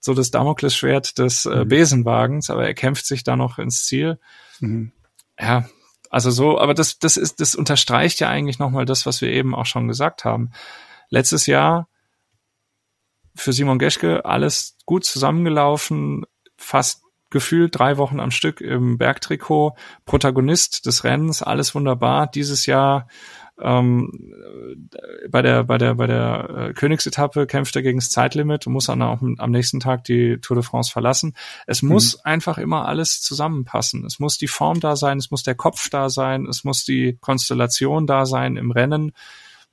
so das Damoklesschwert des äh, mhm. Besenwagens, aber er kämpft sich da noch ins Ziel. Mhm. Ja, also so, aber das, das ist, das unterstreicht ja eigentlich nochmal das, was wir eben auch schon gesagt haben. Letztes Jahr für Simon Geschke alles gut zusammengelaufen, fast gefühlt drei Wochen am Stück im Bergtrikot, Protagonist des Rennens, alles wunderbar. Dieses Jahr ähm, bei der bei der bei der äh, Königsetappe kämpft er gegen das Zeitlimit und muss dann auch am nächsten Tag die Tour de France verlassen. Es mhm. muss einfach immer alles zusammenpassen. Es muss die Form da sein, es muss der Kopf da sein, es muss die Konstellation da sein im Rennen.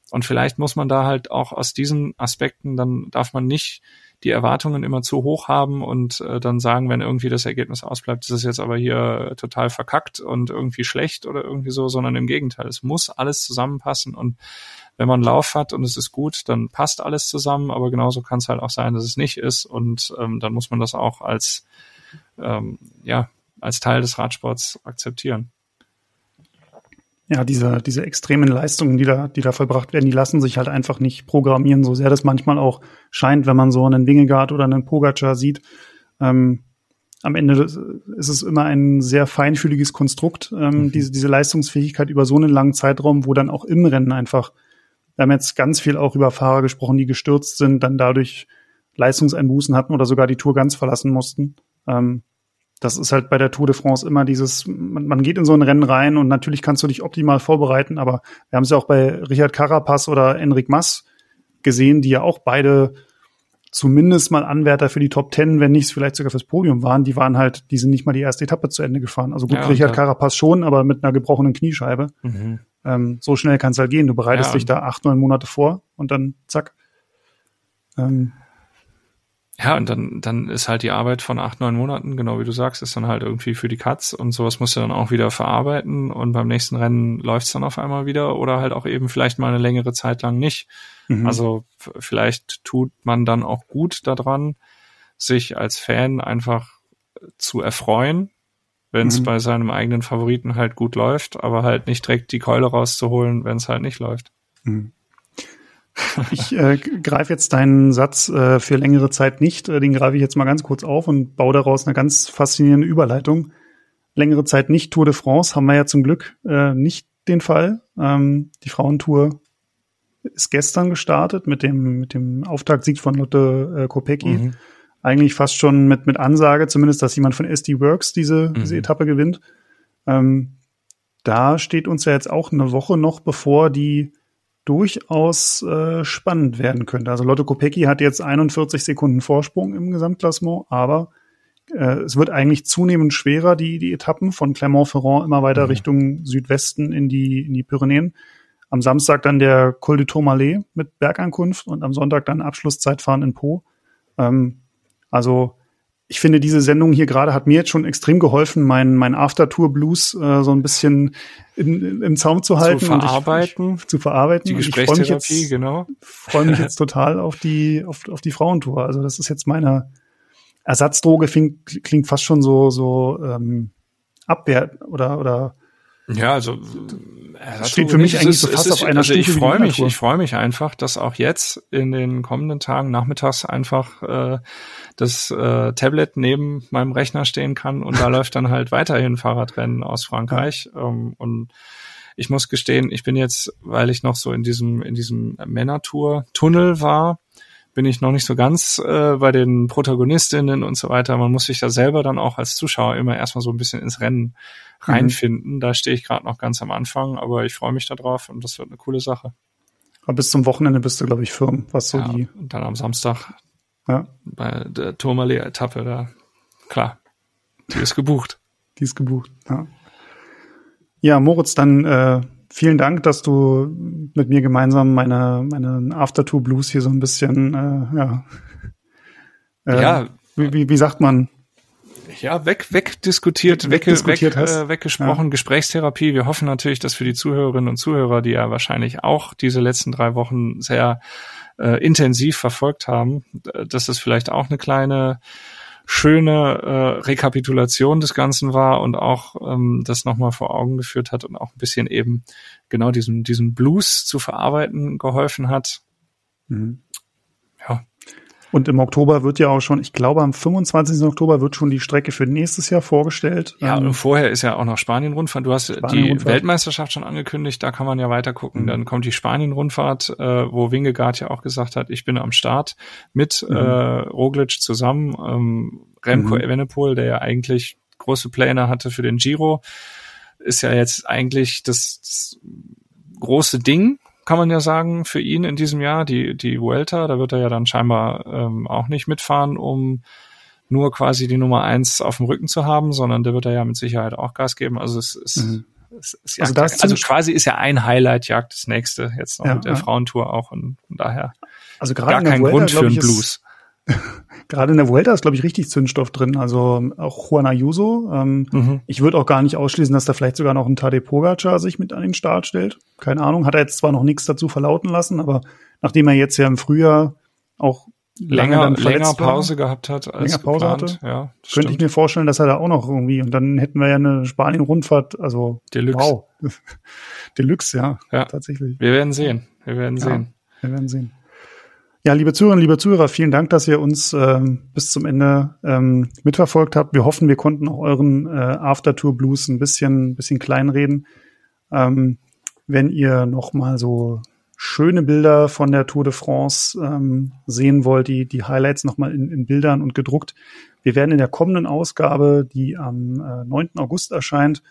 Und vielleicht muss man da halt auch aus diesen Aspekten, dann darf man nicht die Erwartungen immer zu hoch haben und äh, dann sagen, wenn irgendwie das Ergebnis ausbleibt, ist es jetzt aber hier total verkackt und irgendwie schlecht oder irgendwie so, sondern im Gegenteil. Es muss alles zusammenpassen und wenn man Lauf hat und es ist gut, dann passt alles zusammen, aber genauso kann es halt auch sein, dass es nicht ist und ähm, dann muss man das auch als ähm, ja als Teil des Radsports akzeptieren ja, diese, diese extremen Leistungen, die da, die da vollbracht werden, die lassen sich halt einfach nicht programmieren, so sehr das manchmal auch scheint, wenn man so einen Wingegaard oder einen Pogacar sieht. Ähm, am Ende ist es immer ein sehr feinfühliges Konstrukt, ähm, mhm. diese, diese Leistungsfähigkeit über so einen langen Zeitraum, wo dann auch im Rennen einfach, wir haben jetzt ganz viel auch über Fahrer gesprochen, die gestürzt sind, dann dadurch Leistungseinbußen hatten oder sogar die Tour ganz verlassen mussten. Ähm, das ist halt bei der Tour de France immer dieses, man, man, geht in so ein Rennen rein und natürlich kannst du dich optimal vorbereiten, aber wir haben es ja auch bei Richard Carapaz oder Enric Mas gesehen, die ja auch beide zumindest mal Anwärter für die Top Ten, wenn nicht vielleicht sogar fürs Podium waren, die waren halt, die sind nicht mal die erste Etappe zu Ende gefahren. Also gut, ja, Richard Carapaz schon, aber mit einer gebrochenen Kniescheibe. Mhm. Ähm, so schnell kann es halt gehen. Du bereitest ja, dich da acht, neun Monate vor und dann zack. Ähm, ja, und dann, dann ist halt die Arbeit von acht, neun Monaten, genau wie du sagst, ist dann halt irgendwie für die Katz und sowas musst du dann auch wieder verarbeiten und beim nächsten Rennen läuft's dann auf einmal wieder oder halt auch eben vielleicht mal eine längere Zeit lang nicht. Mhm. Also vielleicht tut man dann auch gut daran, sich als Fan einfach zu erfreuen, wenn es mhm. bei seinem eigenen Favoriten halt gut läuft, aber halt nicht direkt die Keule rauszuholen, wenn es halt nicht läuft. Mhm. Ich äh, greife jetzt deinen Satz äh, für längere Zeit nicht. Äh, den greife ich jetzt mal ganz kurz auf und baue daraus eine ganz faszinierende Überleitung. Längere Zeit nicht Tour de France haben wir ja zum Glück äh, nicht den Fall. Ähm, die Frauentour ist gestern gestartet mit dem, mit dem Auftaktsieg von Lotte äh, Kopecki. Mhm. Eigentlich fast schon mit, mit Ansage, zumindest, dass jemand von SD Works diese, mhm. diese Etappe gewinnt. Ähm, da steht uns ja jetzt auch eine Woche noch bevor, die durchaus äh, spannend werden könnte. Also Lotte Kopecki hat jetzt 41 Sekunden Vorsprung im Gesamtklassement, aber äh, es wird eigentlich zunehmend schwerer, die, die Etappen von Clermont-Ferrand immer weiter mhm. Richtung Südwesten in die, in die Pyrenäen. Am Samstag dann der Col de Tourmalet mit Bergankunft und am Sonntag dann Abschlusszeitfahren in Po. Ähm, also ich finde, diese Sendung hier gerade hat mir jetzt schon extrem geholfen, mein, mein After-Tour-Blues äh, so ein bisschen in, im Zaum zu halten. Zu verarbeiten. Und ich, zu verarbeiten. Die Gesprächstherapie, ich jetzt, genau. freue mich jetzt total auf die, auf, auf die Frauentour. Also das ist jetzt meine Ersatzdroge, klingt, klingt fast schon so, so ähm, Abwehr oder, oder ja, also das steht für mich eigentlich ist, so fast ist, auf einer also Stufe Ich freue mich, ich freue mich einfach, dass auch jetzt in den kommenden Tagen nachmittags einfach äh, das äh, Tablet neben meinem Rechner stehen kann und da läuft dann halt weiterhin Fahrradrennen aus Frankreich ähm, und ich muss gestehen, ich bin jetzt, weil ich noch so in diesem in diesem Männertour Tunnel war, bin ich noch nicht so ganz äh, bei den Protagonistinnen und so weiter. Man muss sich da selber dann auch als Zuschauer immer erstmal so ein bisschen ins Rennen mhm. reinfinden. Mhm. Da stehe ich gerade noch ganz am Anfang, aber ich freue mich darauf und das wird eine coole Sache. Aber bis zum Wochenende bist du, glaube ich, firm, was so ja, die. Und dann am Samstag ja. bei der Tourmalet-Etappe, da, klar, die ist gebucht. die ist gebucht, ja. Ja, Moritz, dann äh, vielen Dank, dass du mit mir gemeinsam meine, meine Aftertour Blues hier so ein bisschen, äh, ja. Äh, ja. Wie, wie, wie sagt man? ja, weg, wegdiskutiert, weg, wegdiskutiert weg, äh, weggesprochen, Ja. Gesprächstherapie. Wir hoffen natürlich, dass für die Zuhörerinnen und Zuhörer, die ja wahrscheinlich auch diese letzten drei Wochen sehr äh, intensiv verfolgt haben, äh, dass es vielleicht auch eine kleine schöne äh, Rekapitulation des Ganzen war und auch ähm, das nochmal vor Augen geführt hat und auch ein bisschen eben genau diesen, diesen Blues zu verarbeiten geholfen hat. Mhm. Und im Oktober wird ja auch schon, ich glaube am 25. Oktober wird schon die Strecke für nächstes Jahr vorgestellt. Ja, Ähm, und vorher ist ja auch noch Spanien-Rundfahrt. Du hast die Spanien-Rundfahrt. Weltmeisterschaft schon angekündigt, da kann man ja weiter gucken. Mhm. Dann kommt die Spanien-Rundfahrt, äh, wo Wingegaard ja auch gesagt hat, ich bin am Start mit Mhm. äh, Roglic zusammen. Ähm, Remco Mhm. Evenepoel, der ja eigentlich große Pläne hatte für den Giro, ist ja jetzt eigentlich das, das große Ding, kann man ja sagen, für ihn in diesem Jahr, die, die Vuelta. Da wird er ja dann scheinbar ähm, auch nicht mitfahren, um nur quasi die Nummer eins auf dem Rücken zu haben, sondern der wird da ja mit Sicherheit auch Gas geben. Also es ist, Mhm. es ist Also also, jagt, also sind- quasi ist ja ein Highlight jagt das nächste jetzt noch Ja, mit der ja. Frauentour auch und von daher also gerade gar kein Vuelta, Grund für einen Blues. Gerade in der Vuelta ist, glaube ich, richtig Zündstoff drin. Also ähm, auch Juan Ayuso. Ähm, Mhm. Ich würde auch gar nicht ausschließen, dass da vielleicht sogar noch ein Tadej Pogacar sich mit an den Start stellt. Keine Ahnung. Hat er jetzt zwar noch nichts dazu verlauten lassen, aber nachdem er jetzt ja im Frühjahr auch Länger, länger verletzt war, Pause gehabt hat als Länger Pause geplant. hatte? Ja, könnte ich stimmt. mir vorstellen, dass er da auch noch irgendwie und dann hätten wir ja eine Spanien-Rundfahrt. Also Deluxe. wow, Deluxe, ja, Ja. tatsächlich. Wir werden sehen. Wir werden Ja. sehen. Wir werden sehen. Ja, liebe Zuhörerinnen, liebe Zuhörer, vielen Dank, dass ihr uns ähm, bis zum Ende ähm, mitverfolgt habt. Wir hoffen, wir konnten auch euren äh, Aftertour Blues ein bisschen, bisschen kleinreden. Ähm, wenn ihr noch mal so schöne Bilder von der Tour de France ähm, sehen wollt, die, die Highlights noch mal in, in Bildern und gedruckt. Wir werden in der kommenden Ausgabe, die am äh, 9. August erscheint,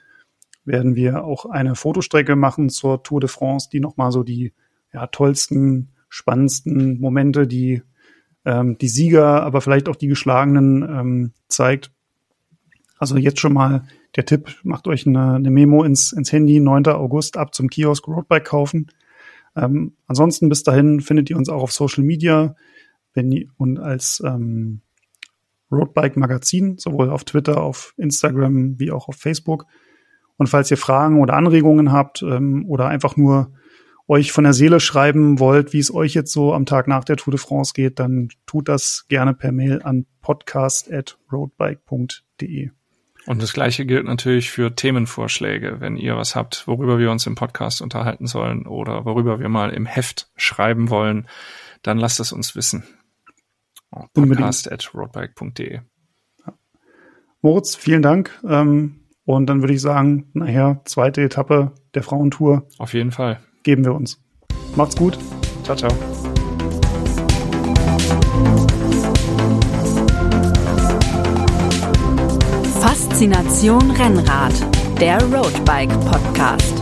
werden wir auch eine Fotostrecke machen zur Tour de France, die noch mal so die ja, tollsten, spannendsten Momente, die ähm, die Sieger, aber vielleicht auch die Geschlagenen ähm, zeigt. Also jetzt schon mal der Tipp, macht euch eine, eine Memo ins, ins Handy, 9. August ab zum Kiosk Roadbike kaufen. Ähm, ansonsten bis dahin findet ihr uns auch auf Social Media wenn und als ähm, Roadbike Magazin, sowohl auf Twitter, auf Instagram wie auch auf Facebook. Und falls ihr Fragen oder Anregungen habt ähm, oder einfach nur euch von der Seele schreiben wollt, wie es euch jetzt so am Tag nach der Tour de France geht, dann tut das gerne per Mail an podcast.roadbike.de. Und das Gleiche gilt natürlich für Themenvorschläge. Wenn ihr was habt, worüber wir uns im Podcast unterhalten sollen oder worüber wir mal im Heft schreiben wollen, dann lasst es uns wissen. Podcast.roadbike.de. Moritz, vielen Dank. Ähm, und dann würde ich sagen, nachher zweite Etappe der Frauentour Auf jeden Fall. Geben wir uns. Macht's gut. Ciao, ciao. Faszination Rennrad, der Roadbike Podcast.